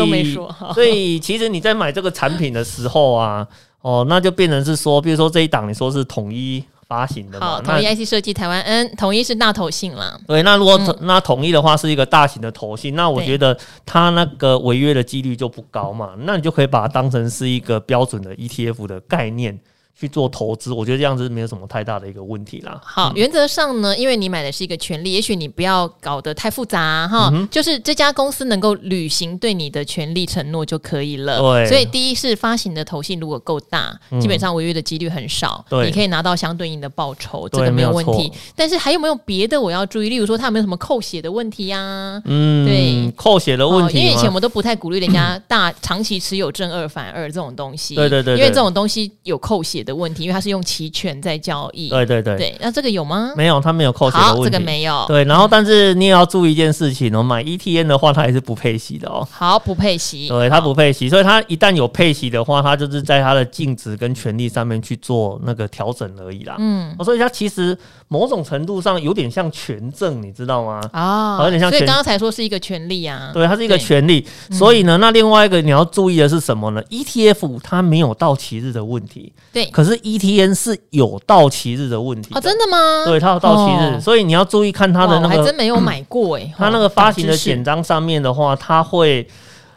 所以其实你在买这个产品的时候啊，哦，那就变成是说，比如说这一档你说是统一发行的嘛，好，统一 IC 设计台湾 N，统一是大头信嘛。对，那如果那统一的话是一个大型的头信，那我觉得它那个违约的几率就不高嘛，那你就可以把它当成是一个标准的 ETF 的概念。去做投资，我觉得这样子没有什么太大的一个问题啦。好，嗯、原则上呢，因为你买的是一个权利，也许你不要搞得太复杂哈、嗯，就是这家公司能够履行对你的权利承诺就可以了。对，所以第一是发行的投信如果够大，嗯、基本上违约的几率很少，对，你可以拿到相对应的报酬，这个没有问题。但是还有没有别的我要注意？例如说，他有没有什么扣血的问题呀、啊？嗯，对，扣血的问题、哦，因为以前我们都不太鼓励人家大长期持有正二反二这种东西。对对对，对，因为这种东西有扣血。血的问题，因为它是用期权在交易。对对对，对，那这个有吗？没有，它没有扣钱的问题。这个没有。对，然后但是你也要注意一件事情哦，买 ETN 的话，它也是不配息的哦。好，不配息。对，它不配息，所以它一旦有配息的话，它就是在它的净值跟权利上面去做那个调整而已啦。嗯，所以它其实某种程度上有点像权证，你知道吗？啊、哦，有点像。所以刚刚才说是一个权利啊。对，它是一个权利。所以呢，那另外一个你要注意的是什么呢？ETF 它没有到期日的问题。对。可是 ETN 是有到期日的问题真的吗？对，它有到期日，哦、所以你要注意看它的那个。我还真没有买过哎、欸。*clears throat* 它那个发行的简章上面的话，它会。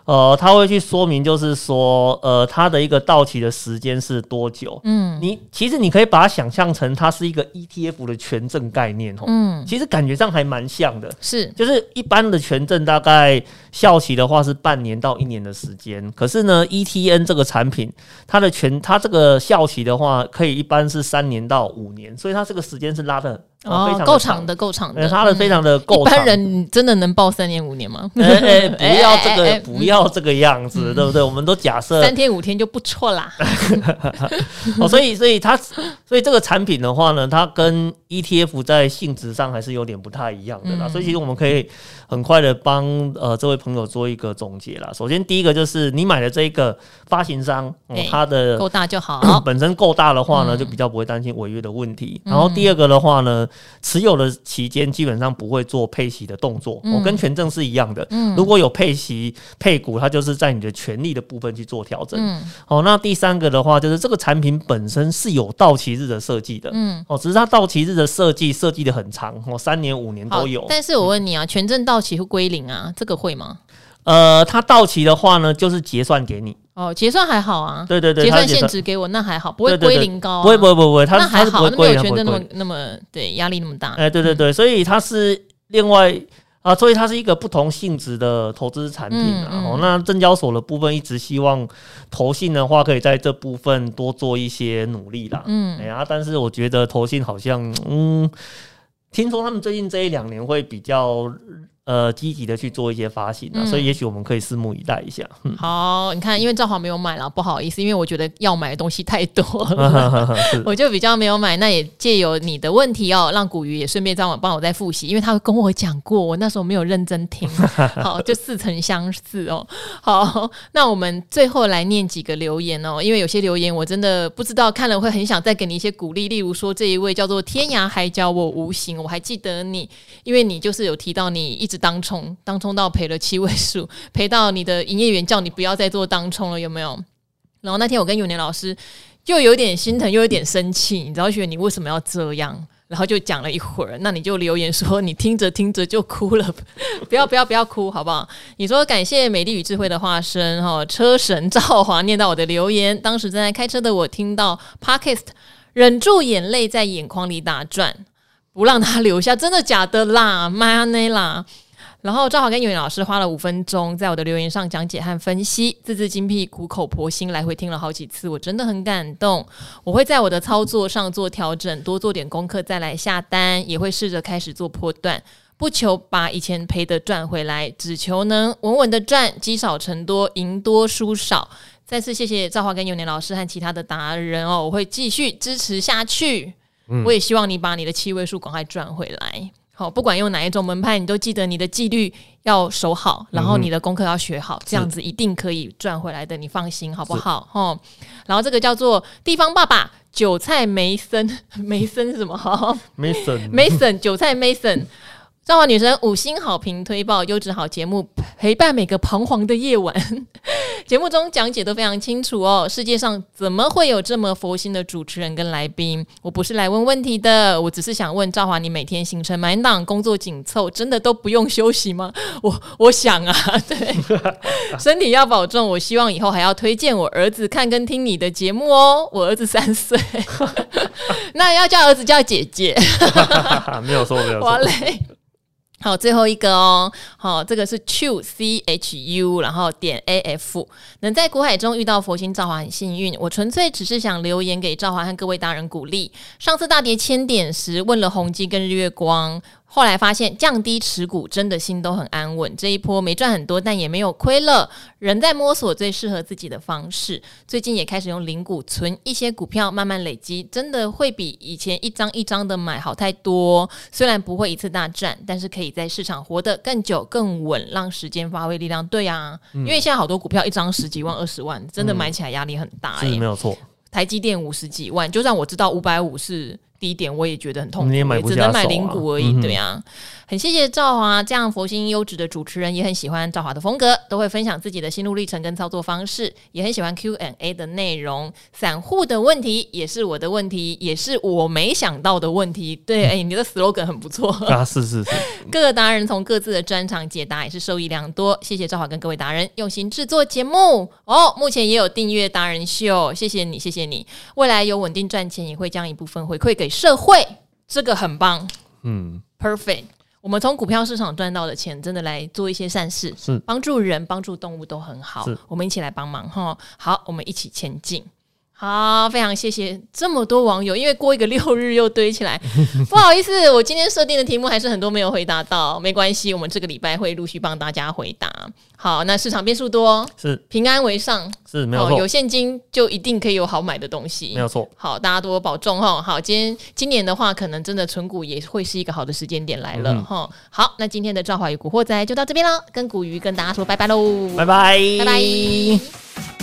呃，他会去说明，就是说，呃，它的一个到期的时间是多久？嗯，你其实你可以把它想象成它是一个 ETF 的权证概念哦。嗯，其实感觉上还蛮像的。是，就是一般的权证大概效期的话是半年到一年的时间，可是呢，ETN 这个产品，它的权它这个效期的话，可以一般是三年到五年，所以它这个时间是拉的。哦，够长的，够长的，它的非常的够长。一般人真的能报三年五年吗？*laughs* 不要这个，不要这个样子，对不对？我们都假设三天五天就不错啦。*laughs* 哦，所以，所以它，所以这个产品的话呢，它跟 ETF 在性质上还是有点不太一样的啦。所以，其实我们可以很快的帮呃这位朋友做一个总结啦。首先，第一个就是你买的这个发行商，它的够大就好，*clears throat* 本身够大的话呢，就比较不会担心违约的问题。然后，第二个的话呢。持有的期间基本上不会做配息的动作，我、跟权证是一样的。嗯、如果有配息配股，它就是在你的权利的部分去做调整。嗯、哦，那第三个的话，就是这个产品本身是有到期日的设计的。嗯，哦，只是它到期日的设计设计的很长，哦，三年五年都有。但是我问你啊，权证到期会归零啊，这个会吗？呃，它到期的话呢，就是结算给你。哦，结算还好啊。对对对，结算限值给我，那还好，不会归零高。不会不会不会，它那还好，那没有权证那么那么对压力那么大。哎，对对对，所以它是另外啊，所以它是一个不同性质的投资产品啊。哦，那证交所的部分一直希望投信的话，可以在这部分多做一些努力啦。嗯，哎呀，但是我觉得投信好像，嗯，听说他们最近这一两年会比较。呃，积极的去做一些发行啊，嗯、所以也许我们可以拭目以待一下。嗯、好，你看，因为赵华没有买了，不好意思，因为我觉得要买的东西太多了，*laughs* *laughs* 我就比较没有买。那也借由你的问题哦，让古鱼也顺便帮我帮我再复习，因为他跟我讲过，我那时候没有认真听。*laughs* 好，就似曾相似哦。好，那我们最后来念几个留言哦，因为有些留言我真的不知道看了会很想再给你一些鼓励，例如说这一位叫做天涯海角我无形，我还记得你，因为你就是有提到你一直。当冲当冲到赔了七位数，*laughs* 赔到你的营业员叫你不要再做当冲了，有没有？然后那天我跟永年老师就有点心疼，又有点生气，你知道，觉得你为什么要这样？然后就讲了一会儿，那你就留言说你听着听着就哭了，不要不要不要哭，好不好？你说感谢美丽与智慧的化身哈，车神赵华念到我的留言，当时正在开车的我听到 Podcast，忍住眼泪在眼眶里打转，不让他流下，真的假的啦？妈呀，那啦！然后赵华跟永远老师花了五分钟，在我的留言上讲解和分析，字字精辟，苦口婆心，来回听了好几次，我真的很感动。我会在我的操作上做调整，多做点功课再来下单，也会试着开始做波段，不求把以前赔的赚回来，只求能稳稳的赚，积少成多，赢多输少。再次谢谢赵华跟永年老师和其他的达人哦，我会继续支持下去。嗯、我也希望你把你的七位数赶快赚回来。好，不管用哪一种门派，你都记得你的纪律要守好，然后你的功课要学好，嗯、这样子一定可以赚回来的，你放心好不好？哦，然后这个叫做地方爸爸韭菜梅森，*laughs* 梅森是什么？哈，Mason，Mason *laughs* 韭菜 Mason。造化女神五星好评推爆优质好节目，陪伴每个彷徨的夜晚。*laughs* 节目中讲解都非常清楚哦。世界上怎么会有这么佛心的主持人跟来宾？我不是来问问题的，我只是想问赵华，你每天行程满档，工作紧凑，真的都不用休息吗？我我想啊，*laughs* 对，身体要保重。我希望以后还要推荐我儿子看跟听你的节目哦。我儿子三岁，*laughs* 那要叫儿子叫姐姐，没有错，没有错。哇嘞。好，最后一个哦，好，这个是 chu c h u，然后点 a f，能在股海中遇到佛心赵华很幸运。我纯粹只是想留言给赵华和各位大人鼓励。上次大跌千点时问了宏基跟日月光。后来发现降低持股真的心都很安稳，这一波没赚很多，但也没有亏了。人在摸索最适合自己的方式，最近也开始用零股存一些股票，慢慢累积，真的会比以前一张一张的买好太多。虽然不会一次大赚，但是可以在市场活得更久更稳，让时间发挥力量。对啊，嗯、因为现在好多股票一张十几万、二十万，真的买起来压力很大、欸。是没有错，台积电五十几万，就算我知道五百五是。低点我也觉得很痛苦，只能买零股而已，嗯、对呀、啊。很谢谢赵华这样佛心优质的主持人，也很喜欢赵华的风格，都会分享自己的心路历程跟操作方式，也很喜欢 Q&A 的内容。散户的问题也是我的问题，也是我没想到的问题。对，哎、欸，你的 slogan 很不错 *laughs* 啊，是是是。*laughs* 各个达人从各自的专长解答，也是受益良多。谢谢赵华跟各位达人用心制作节目哦。目前也有订阅达人秀，谢谢你，谢谢你。未来有稳定赚钱，也会将一部分回馈给社会，这个很棒。嗯，perfect。我们从股票市场赚到的钱，真的来做一些善事，是帮助人、帮助动物都很好。我们一起来帮忙哈。好，我们一起前进。好，非常谢谢这么多网友，因为过一个六日又堆起来，*laughs* 不好意思，我今天设定的题目还是很多没有回答到，没关系，我们这个礼拜会陆续帮大家回答。好，那市场变数多，是平安为上，是没有错、哦，有现金就一定可以有好买的东西，没有错。好，大家多保重哈。好，今天今年的话，可能真的存股也会是一个好的时间点来了哈、嗯。好，那今天的赵华与古惑仔就到这边了，跟古鱼跟大家说拜拜喽，拜拜，拜拜。